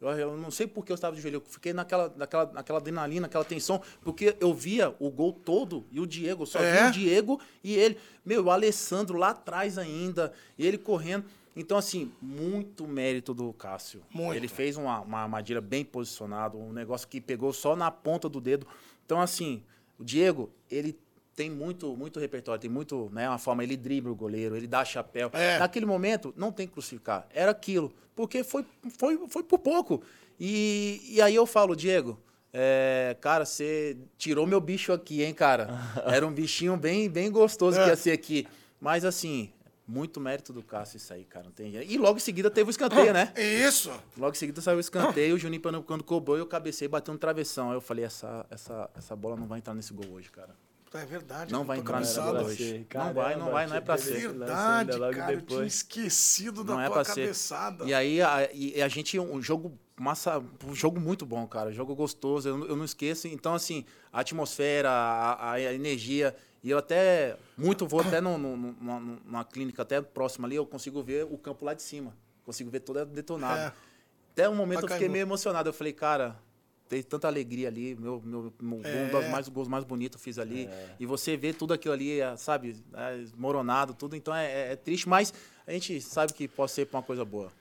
Eu, eu não sei por que eu estava de joelho. Eu fiquei naquela, naquela, naquela adrenalina, naquela tensão, porque eu via o gol todo e o Diego, só É? via o Diego e ele. Meu, o Alessandro lá atrás ainda, ele correndo. Então, assim, muito mérito do Cássio. Muito. Ele fez uma, uma armadilha bem posicionada, um negócio que pegou só na ponta do dedo. Então, assim, o Diego, ele tem muito, muito repertório, tem muito, né, uma forma, ele dribla o goleiro, ele dá chapéu. É. Naquele momento, não tem que crucificar. Era aquilo. Porque foi, foi, foi por pouco. E, e aí eu falo, Diego, é, cara, você tirou meu bicho aqui, hein, cara? Era um bichinho bem, bem gostoso que ia ser aqui. Mas assim, muito mérito do Cássio isso aí, cara. Não tem jeito. E logo em seguida teve o escanteio, né? Isso. Logo em seguida saiu o escanteio, o Juninho Pernambucano quando cobrou, eu cabecei, bateu no travessão. Aí eu falei, essa, essa, essa bola não vai entrar nesse gol hoje, cara. É verdade. Não eu vai entrar nesse gol hoje. Não vai, não vai, não é pra ser. Verdade, cara. Eu tinha esquecido da Não é tua pra ser. cabeçada. E aí a, e a gente, um jogo massa, um jogo muito bom, cara. Jogo gostoso, eu, não- eu não esqueço. Então, assim, a atmosfera, a, a- a energia. E eu até, muito vou até no, no- numa, numa clínica até próxima ali, eu consigo ver o campo lá de cima. Consigo ver todo detonado. É. Até um momento eu fiquei meio emocionado. Eu falei, cara, tem tanta alegria ali. Meu, meu, meu É. um dos mais, gols mais bonitos eu fiz ali. E você vê tudo aquilo ali, é, sabe, é, esmoronado, tudo. Então é, é- é triste, mas a gente sabe que pode ser uma coisa boa.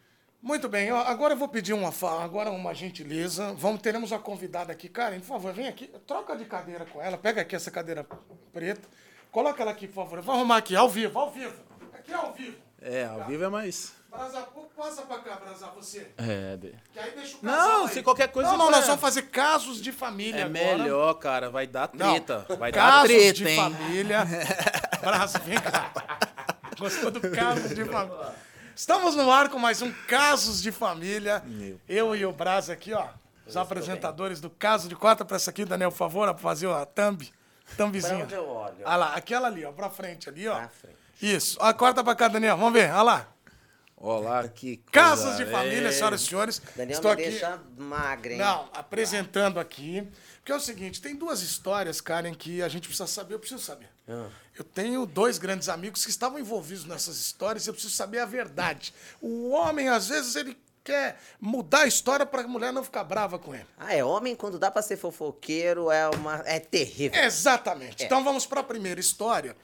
Muito bem, ó, agora eu vou pedir uma fala, agora uma gentileza. Vamos, teremos uma convidada aqui. Karen, por favor, vem aqui. Troca de cadeira com ela. Pega aqui essa cadeira preta. Coloca ela aqui, por favor. Vou arrumar aqui, ao vivo, ao vivo. Aqui ao vivo. É, ao vivo é mais. Brasa, passa pra cá, Brasa, você. É, de- Que aí deixa o Não, casal se aí. qualquer coisa Não, não, vai- nós vamos fazer casos de família é agora. melhor, cara. Vai dar Não, treta. Vai dar casos treta, de hein? família. Brasa, vem cá. Gostou do casos de família? Estamos no ar com mais um Casos de Família. Meu. Eu e o Brasa aqui, ó. Os apresentadores do Caso de Quatro. Presta aqui, Daniel, por favor, pra fazer a thumb. Thumbzinha. Pra onde eu olho? Olha lá, aquela ali, ó, pra frente ali, ó. Pra frente. Isso. Ó, corta pra cá, Daniel. Vamos ver, olha lá. Olá, que coisa, Casos de Família, é. senhoras e senhores. Daniel Estou me aqui. deixa magra, hein? Não, apresentando aqui. Porque é o seguinte, tem duas histórias, Karen, que a gente precisa saber, eu preciso saber. Ah. Eu tenho dois grandes amigos que estavam envolvidos nessas histórias e eu preciso saber a verdade. O homem, às vezes, ele quer mudar a história para a mulher não ficar brava com ele. Ah, é homem quando dá pra ser fofoqueiro é uma é terrível. Exatamente. Então vamos para a primeira história.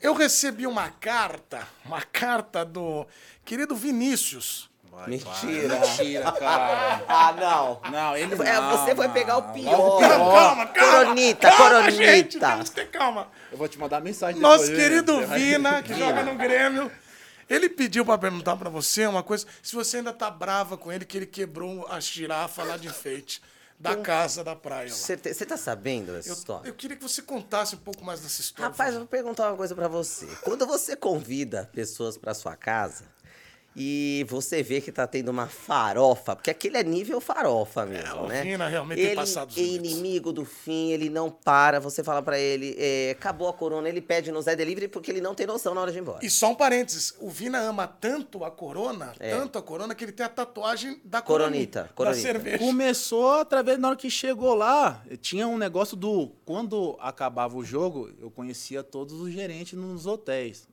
Eu recebi uma carta, uma carta do querido Vinícius. Mentira. Mentira, cara. Ah, não. Não, ele É, não, você foi não. pegar o pior. Calma, calma, calma. Coronita, calma, gente, coronita. temos que ter calma. Eu vou te mandar mensagem Nosso depois, querido né? Vina, que joga no Grêmio, ele pediu pra perguntar pra você uma coisa, se você ainda tá brava com ele, que ele quebrou a girafa lá de enfeite da casa da praia lá. Você te- você tá sabendo essa Eu, história? eu queria que você contasse um pouco mais dessa história. Rapaz, eu vou perguntar uma coisa pra você. Quando você convida pessoas pra sua casa e você vê que tá tendo uma farofa, porque aquele é nível farofa mesmo, o né? Vina realmente tem ele passado os é inimigo do fim, ele não para. Você fala pra ele, é, acabou a corona, ele pede no Zé Delivery porque ele não tem noção na hora de ir embora. E só um parênteses, o Vina ama tanto a corona, É. tanto a corona, que ele tem a tatuagem da Coronita, coronita, coronita. da cerveja. Começou através, na hora que chegou lá, tinha um negócio do. Quando acabava o jogo, eu conhecia todos os gerentes nos hotéis.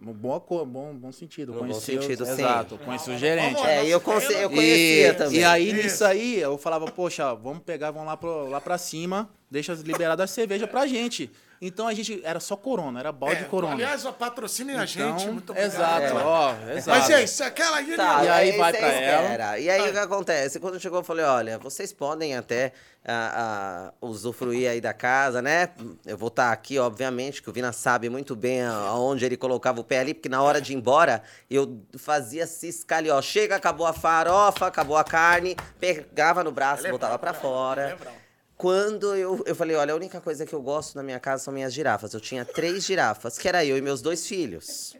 É, No bom, bom, bom sentido. No bom conhecia os- sentido, sim. Exato, eu conhecia o gerente. É, e eu, conce- eu conhecia e, também. E aí, Isso. nisso aí, eu falava, poxa, vamos pegar, vamos lá, pro, lá pra cima, deixa liberar da cerveja pra gente. Então a gente, era só corona, era balde É, de corona. Aliás, ó, patrocinem a gente. Então, Muito obrigado. exato, É. ó, exato. Mas aí, se aquela aí... Tá, E aí você vai pra espera. E aí o que acontece? Quando chegou, eu falei, olha, vocês podem até ah, ah, usufruir aí da casa, né? Eu vou estar aqui, obviamente, que o Vina sabe muito bem a- aonde ele colocava o pé ali, porque na hora de ir embora, eu fazia cisca ali, ó. Chega, acabou a farofa, acabou a carne, pegava no braço, é botava pra né? fora. É. Quando eu, eu falei, olha, a única coisa que eu gosto na minha casa são minhas girafas. Eu tinha três girafas, que era eu e meus dois filhos.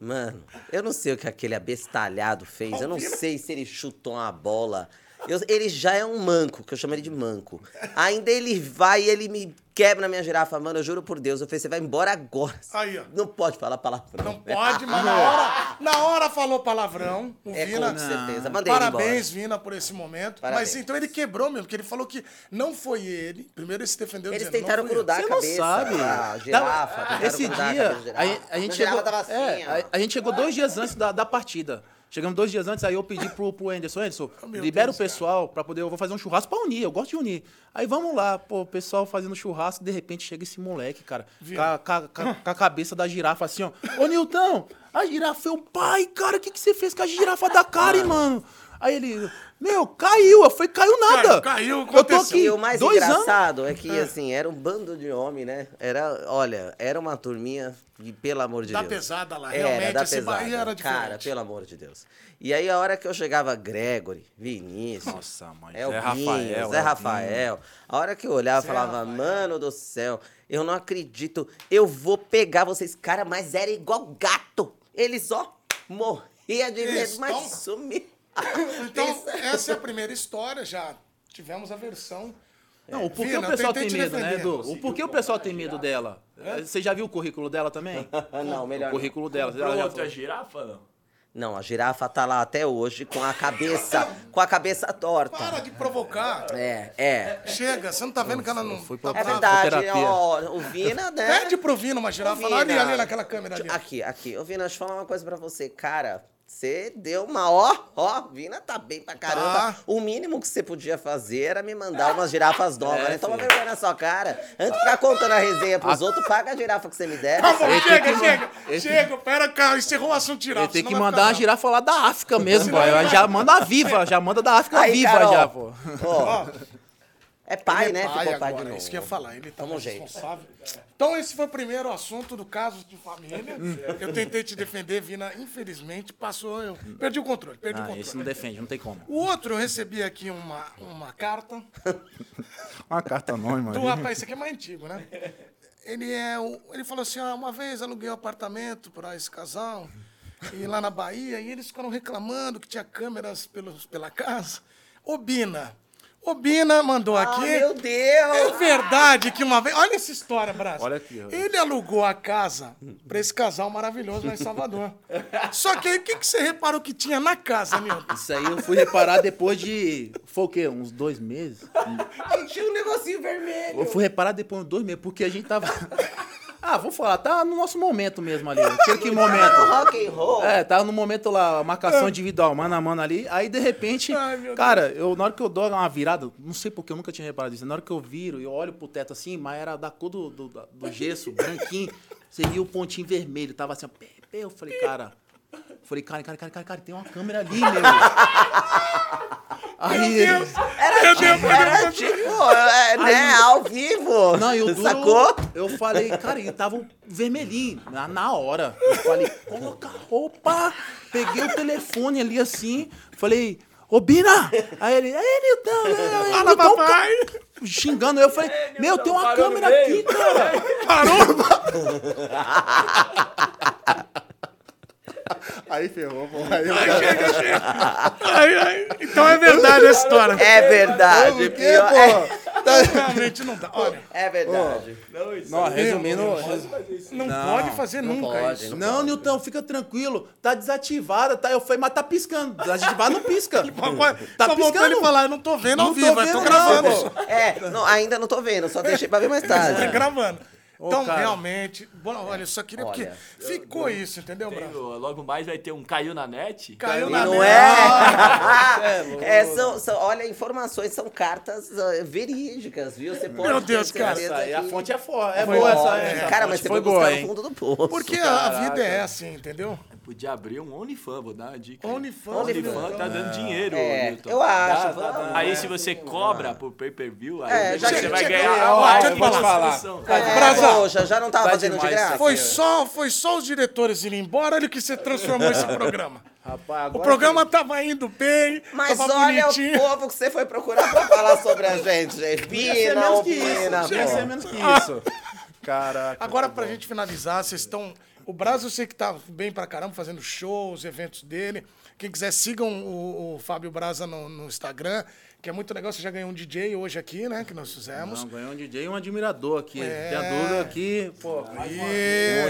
Mano, eu não sei o que aquele abestalhado fez. Eu não sei se ele chutou uma bola. Eu- ele já é um manco, que eu chamo ele de manco. Ainda ele vai e ele me quebra na minha girafa. Mano, eu juro por Deus. Eu falei, você vai embora agora. Aí, ó. Não pode falar palavrão. Não pode, mas na hora, na hora falou palavrão. O É, Vina, com certeza. Mandei Parabéns. Vina, por esse momento. Parabéns. Mas então ele quebrou mesmo, porque ele falou que não foi ele. Primeiro ele se defendeu Eles dizendo, tentaram não fui eu. grudar Você a não cabeça sabe. da girafa. Esse grudar a dia, cabeça a, girafa. a gente A chegou. assim, é, a, a gente chegou dois dias antes da, da partida. Chegamos dois dias antes, aí eu pedi pro, pro Anderson, Anderson, Oh, libera Deus, o pessoal pra poder, eu vou fazer um churrasco pra unir, eu gosto de unir. Aí vamos lá, pô, o pessoal fazendo churrasco, de repente chega esse moleque, cara, com a, com a- com a- com a cabeça da girafa assim, ó. Ô, Nilton, a girafa é o pai, cara, o que, que você fez com a girafa da Karen, mano? Aí ele, meu, caiu. Eu falei, caiu nada. Caiu, caiu, Eu tô aconteceu. aqui E o mais dois anos. engraçado é que, assim, era um bando de homem, né? Era, olha, era uma turminha, e pelo amor de Deus. pesada lá, Era, realmente, da esse pesada. Bahia era Cara, diferente. pelo amor de Deus. E aí, a hora que eu chegava, Gregory, Vinícius, Nossa, mãe. É o Zé Rafael. Zé é. Rafael. A hora que eu olhava, Zé falava, Rafael. mano do céu, eu não acredito. Eu vou pegar vocês, cara, mas era igual gato. Eles, ó, morria de medo, mas então-. Então, essa é a primeira história, já tivemos a versão. Não, o porquê Vina, o pessoal tem te medo, né, defender. Edu? O porquê o pessoal tem medo dela? Você já viu o currículo dela também? não, melhor O não. currículo dela. Pra Ela já outra falou. girafa, não? Não, a girafa tá lá até hoje com a cabeça, com a cabeça torta. Para de provocar. É, é. Chega, você não tá vendo que ela não. Fui tá É verdade, ó, o Vina, né? Pede pro Vino uma girafa. Ô, ali, Vina, ali naquela câmera ali. Aqui, aqui. Ô, Vina, deixa eu falar uma coisa pra você. Cara, você deu uma ó, ó, Vina tá bem pra caramba. Tá. O mínimo que você podia fazer era me mandar umas girafas novas, É, né? Toma filho. vergonha na sua cara. Antes de ficar contando a resenha pros outros, paga a girafa que você me der. Tá tem chega, que- chega. ele- Chega, pera, cara, encerrou o assunto. Ele tem que mandar uma girafa lá da África mesmo, pô. Já manda a viva, já manda da África Aí, viva Carol, já, pô. ó, é pai, Ele né? é pai Ficou pai agora, de novo. isso que eu ia falar. Ele tá um mais jeito. responsável. Então, esse foi o primeiro assunto do caso de família. eu tentei te defender, Vina, infelizmente, passou. Eu perdi o controle, perdi o Ah, controle. esse não defende, não tem como. O outro, eu recebi aqui uma, uma carta Uma carta anônima. do rapaz, esse aqui é mais antigo, né? Ele, é o, ele falou assim: ah, uma vez aluguei um apartamento para esse casal, e lá na Bahia, e eles ficaram reclamando que tinha câmeras pelos, pela casa. Ô, Ô, Bina mandou Ah, aqui. meu É Deus! verdade que uma vez. Olha essa história, Brasil. Olha aqui, ó. Ele alugou a casa pra esse casal maravilhoso lá em Salvador. Só que aí o que, que você reparou que tinha na casa, Nilton? Isso aí eu fui reparar depois de. Foi o quê? Uns dois meses? Tinha um negocinho vermelho. Eu fui reparar depois de dois meses, porque a gente tava. Ah, vou falar, tá no nosso momento mesmo ali. Aquele que momento. Rock and roll. É, tava no momento lá, marcação individual, mano a mano ali. Aí, de repente, Ai, cara, eu, na hora que eu dou uma virada, não sei porque eu nunca tinha reparado isso. Na hora que eu viro e eu olho pro teto assim, mas era da cor do, do, do gesso, branquinho. Você viu o pontinho vermelho, tava assim, ó, pé, pé. Eu falei, cara. Falei, cara, cara, cara, cara, cara, tem uma câmera ali, meu. Aí. Era tipo, era tipo, é, né, ao vivo. Não, e o duro, Sacou? eu falei, cara, ele tava vermelhinho, na, na hora. Eu falei, coloca a roupa. Peguei o telefone ali assim, falei, ô Bina! Aí ele, aí Nilton, é, Fala, Nilton, papai! xingando eu, eu falei, meu, tem uma parou câmera aqui, meio." cara. Aí ferrou, pô. Aí eu... Ai, ai. Então é verdade a história. É verdade. Por quê, pior- é, pô? Realmente não dá. Olha, é verdade. Não, isso Não, resumindo... não, Não, pode fazer não nunca pode, isso. Não, Nilton, fica tranquilo. Tá desativada, tá? Eu falei, mas tá piscando. Desativada não pisca. Tá só piscando. ele falar, eu não tô vendo ao Não tô vivo, eu tô vendo, gravando. não. É, não, ainda não tô vendo, só deixei pra ver mais Tá tarde. gravando. Ô, Então, cara. realmente, bom, olha, eu só queria porque Olha, ficou isso, entendeu, Bravo? logo mais vai ter um Caiu na Net. Caiu E na não mesa. é? é são, são- olha, informações são cartas ah, verídicas, viu? Você pode Meu Deus, cara. Essa a fonte é forte. É boa boa, essa, é. essa Cara, mas você foi boa, buscar no fundo do poço. Porque a Caraca. vida é assim, entendeu? Podia abrir um OnlyFans, vou dar uma dica. OnlyFans, OnlyFans Nilton. tá dando dinheiro, É, eu acho. Dá, vamos- dá, dá. Aí se você cobra por pay-per-view, aí É, já você que- vai ganhar Ó, a deixa eu te falar. É, poxa, já não tava Tá fazendo de graça? Foi só, foi só os diretores irem embora, olha o que você transformou esse programa. Rapaz, O programa tava indo bem, Mas tava olha bonitinho. o povo que você foi procurar pra falar sobre a gente, gente. Pina, que isso. Ia ser menos que isso. Caraca. Agora, pra gente finalizar, vocês estão. O Brasil eu sei que tá bem pra caramba, fazendo shows, eventos dele. Quem quiser, sigam o, o Fábio Braza no, no Instagram, que é muito legal. Você já ganhou um DJ hoje aqui, né? Que nós fizemos. Não, ganhou um DJ e um admirador aqui. É. Tem a dúvida aqui, pô.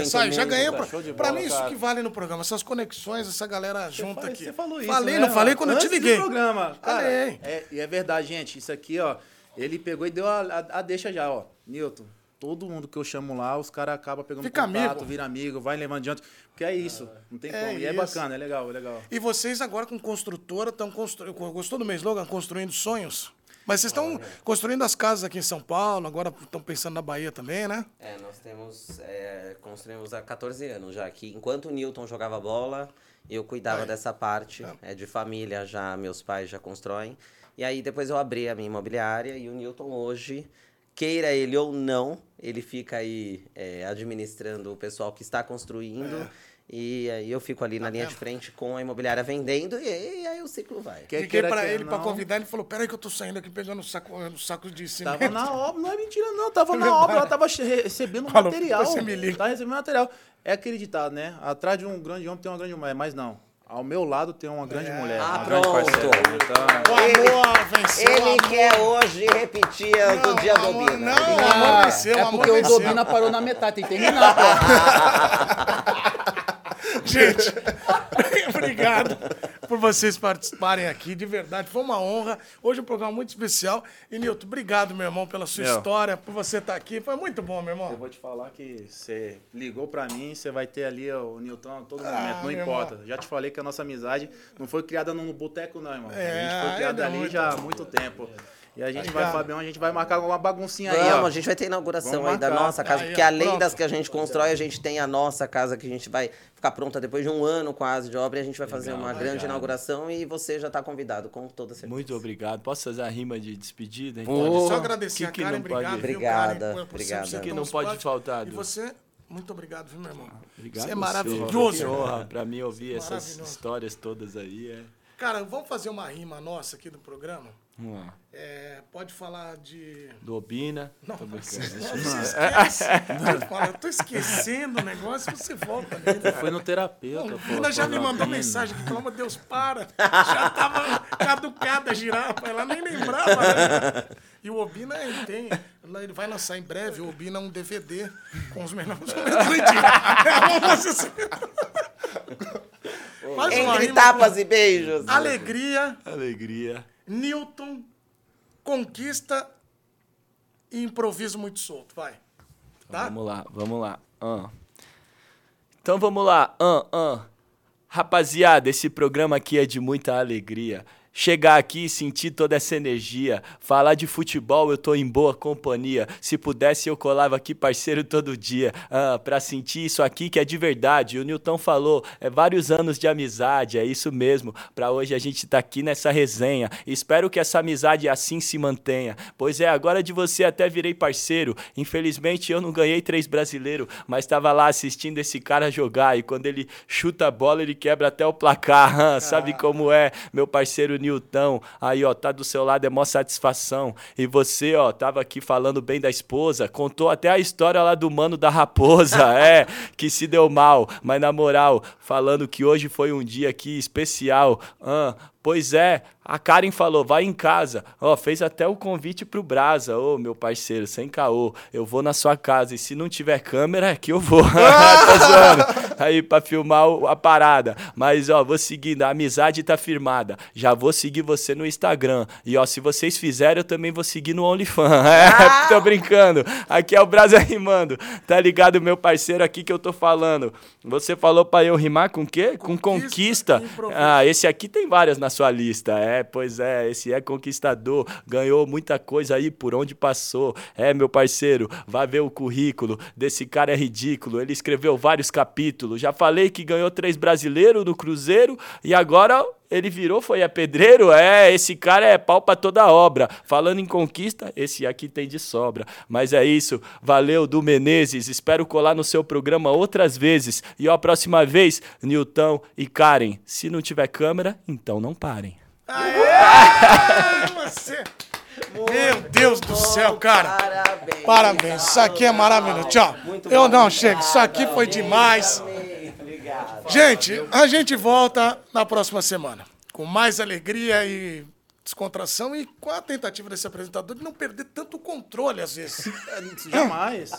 Isso aí, já ganhei. Pra, bola, mim, isso cara. que vale no programa. Essas conexões, essa galera junta aqui. Você falou isso, Falei, né? não falei quando Antes eu te liguei. programa. Cara, Falei. é, e é verdade, gente. Isso aqui, ó. Ele pegou e deu a, a, a deixa já, ó. Newton, todo mundo que eu chamo lá, os caras acabam pegando Fica contato, amigo. vira amigo, vai levando adiante. Porque é isso, não tem É como. E é bacana, é legal, é legal. E vocês agora com construtora estão construindo. Gostou do meu slogan? Construindo sonhos? Mas vocês estão construindo as casas aqui em São Paulo, agora estão pensando na Bahia também, né? É, nós temos. É, construímos há 14 anos já aqui. Enquanto o Newton jogava bola, eu cuidava dessa parte. É de família já, meus pais já constroem. E aí depois eu abri a minha imobiliária e o Newton hoje, queira ele ou não, ele fica aí é, administrando o pessoal que está construindo. E aí eu fico ali na linha de frente com a imobiliária vendendo e, aí aí o ciclo vai. Liguei queira, pra ele pra não. convidar, ele falou: peraí que eu tô saindo aqui pegando saco, um saco de cimento. Tava na obra, não é mentira, não. Tava na obra, ela tava recebendo Falou, material. você me liga. Tá recebendo material. É aquele ditado, né? Atrás de um grande homem tem uma grande mulher, mas não. Ao meu lado tem uma grande mulher. Ah, uma grande pronto. parceira. Então, O amor venceu. Ele amor. quer hoje repetir Não, do dia do amor, Obina. não. O amor venceu, é amor porque o venceu. Dobina parou na metade, tem que terminar, pô. Gente, obrigado por vocês participarem aqui, de verdade, foi uma honra. Hoje é um programa muito especial. E, Nilton, obrigado, meu irmão, pela sua Meu. história, por você estar aqui. Foi muito bom, meu Eu irmão. vou te falar que você ligou pra mim, você vai ter ali o Newton a todo Ah, momento, não meu importa. Já te falei que a nossa amizade não foi criada num boteco, não, irmão. É, a gente foi criada é ali muito. já há muito tempo. E a gente vai, Obrigado. Fabião, a gente vai marcar uma baguncinha aí, Vamos, a gente vai ter inauguração Vamos aí da nossa casa, Aí, porque além pronto. das que a gente constrói, a gente tem a nossa casa que a gente vai ficar pronta depois de um ano quase de obra e a gente vai fazer uma grande inauguração e você já está convidado, com toda certeza. Muito obrigado. Posso fazer a rima de despedida? Pode Então? só agradecer que a que Karen, não pode- obrigado, viu, Obrigada, Karen, por obrigada. Que tão não pode faltar, E você, muito obrigado, viu, meu irmão? Obrigado Você é maravilhoso. Que honra pra mim ouvir essas Maravilhoso. histórias todas aí. É. Cara, vamos fazer uma rima nossa aqui do programa? Vamos lá. É, pode falar de. Do Obina. Não, Tô brincando. você esquece. Pode falar, eu tô esquecendo o negócio, você volta nele. Foi no terapeuta, Não, pô. Ela já me mandou Pina. mensagem aqui, pelo amor de Deus, para. Já tava caducada a girafa, ela nem lembrava. Né? E o Obina, ele tem, ele vai lançar em breve, o Obina um DVD com os melhores momentos. Mentira. É assim. Entre rima tapas com e beijos. Alegria, Alegria. Newton, conquista e improviso muito solto. Vai. Tá? Vamos lá, vamos lá. Ah. Então vamos lá. Ah, ah. Rapaziada, esse programa aqui é de muita alegria. Chegar aqui e sentir toda essa energia. Falar de futebol, eu tô em boa companhia. Se pudesse, eu colava aqui, parceiro, todo dia. Ah, pra sentir isso aqui que é de verdade. O Newton falou, é vários anos de amizade, é isso mesmo. Pra hoje a gente tá aqui nessa resenha. Espero que essa amizade assim se mantenha. Pois é, agora de você até virei parceiro. Infelizmente eu não ganhei três brasileiros, mas tava lá assistindo esse cara jogar. E quando ele chuta a bola, ele quebra até o placar. Ah, Sabe como é, meu parceiro Nilton? Aí, ó, tá do seu lado, é mó satisfação. E você, ó, tava aqui falando bem da esposa, contou até a história lá do mano da raposa, é, que se deu mal. Mas na moral, falando que hoje foi um dia aqui especial. Ah, Pois é, a Karen falou, vai em casa. Ó, fez até o convite pro Brasa. Ô, meu parceiro, sem caô. Eu vou na sua casa e se não tiver câmera, é que eu vou. tá zoando. Aí, pra filmar a parada. Mas, ó, vou seguindo. A amizade tá firmada. Já vou seguir você no Instagram. E, ó, se vocês fizerem, eu também vou seguir no OnlyFans. É, tô brincando. Aqui é o Brasa rimando. Tá ligado, meu parceiro, aqui que eu tô falando. Você falou pra eu rimar com o quê? Com Conquista conquista. Ah, esse aqui tem várias na sua lista. É, pois é, esse é conquistador. Ganhou muita coisa aí por onde passou. É, meu parceiro, vai ver o currículo. Desse cara é ridículo. Ele escreveu vários capítulos. Já falei que ganhou três brasileiros no Cruzeiro e agora ele virou, foi a pedreiro? É, esse cara é pau pra toda obra. Falando em conquista, esse aqui tem de sobra. Mas é isso, valeu do Menezes. Espero colar no seu programa outras vezes. E ó, a próxima vez, Nilton e Karen. Se não tiver câmera, então não parem. Aê, você. Meu Deus do céu, cara. Parabéns. Parabéns. Isso aqui é maravilhoso. Tchau. Muito Eu não, chega. Isso aqui foi demais. Obrigado. Gente, a gente volta na próxima semana. Com mais alegria e descontração e com a tentativa desse apresentador de não perder tanto controle, às vezes. Jamais.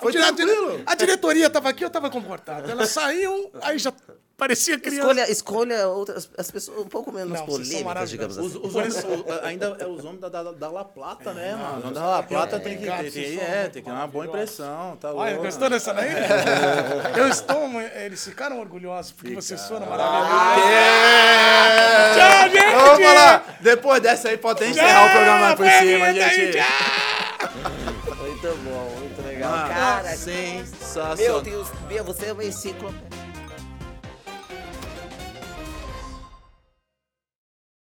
Foi a, dire- a diretoria estava aqui, eu estava comportado. Ela saiu, aí já Parecia criança. Escolha, escolha outras as pessoas um pouco menos Não, polêmicas, digamos Os, assim. os homens, o- ainda é os homens da, da, da La Plata, né, mano? Os homens da La Plata tem que, Obrigado, tem, é, tem que dar uma boa impressão, tá Olha, louco. gostou dessa daí? Eu estou. Eles ficaram orgulhosos porque vocês foram maravilhosos. É. Tchau, gente! Vamos falar, depois dessa aí pode até encerrar o programa por cima, gente. Muito bom, muito legal. Ah, Cara, sensacional. meu Deus, Bia, você é uma enciclopédia.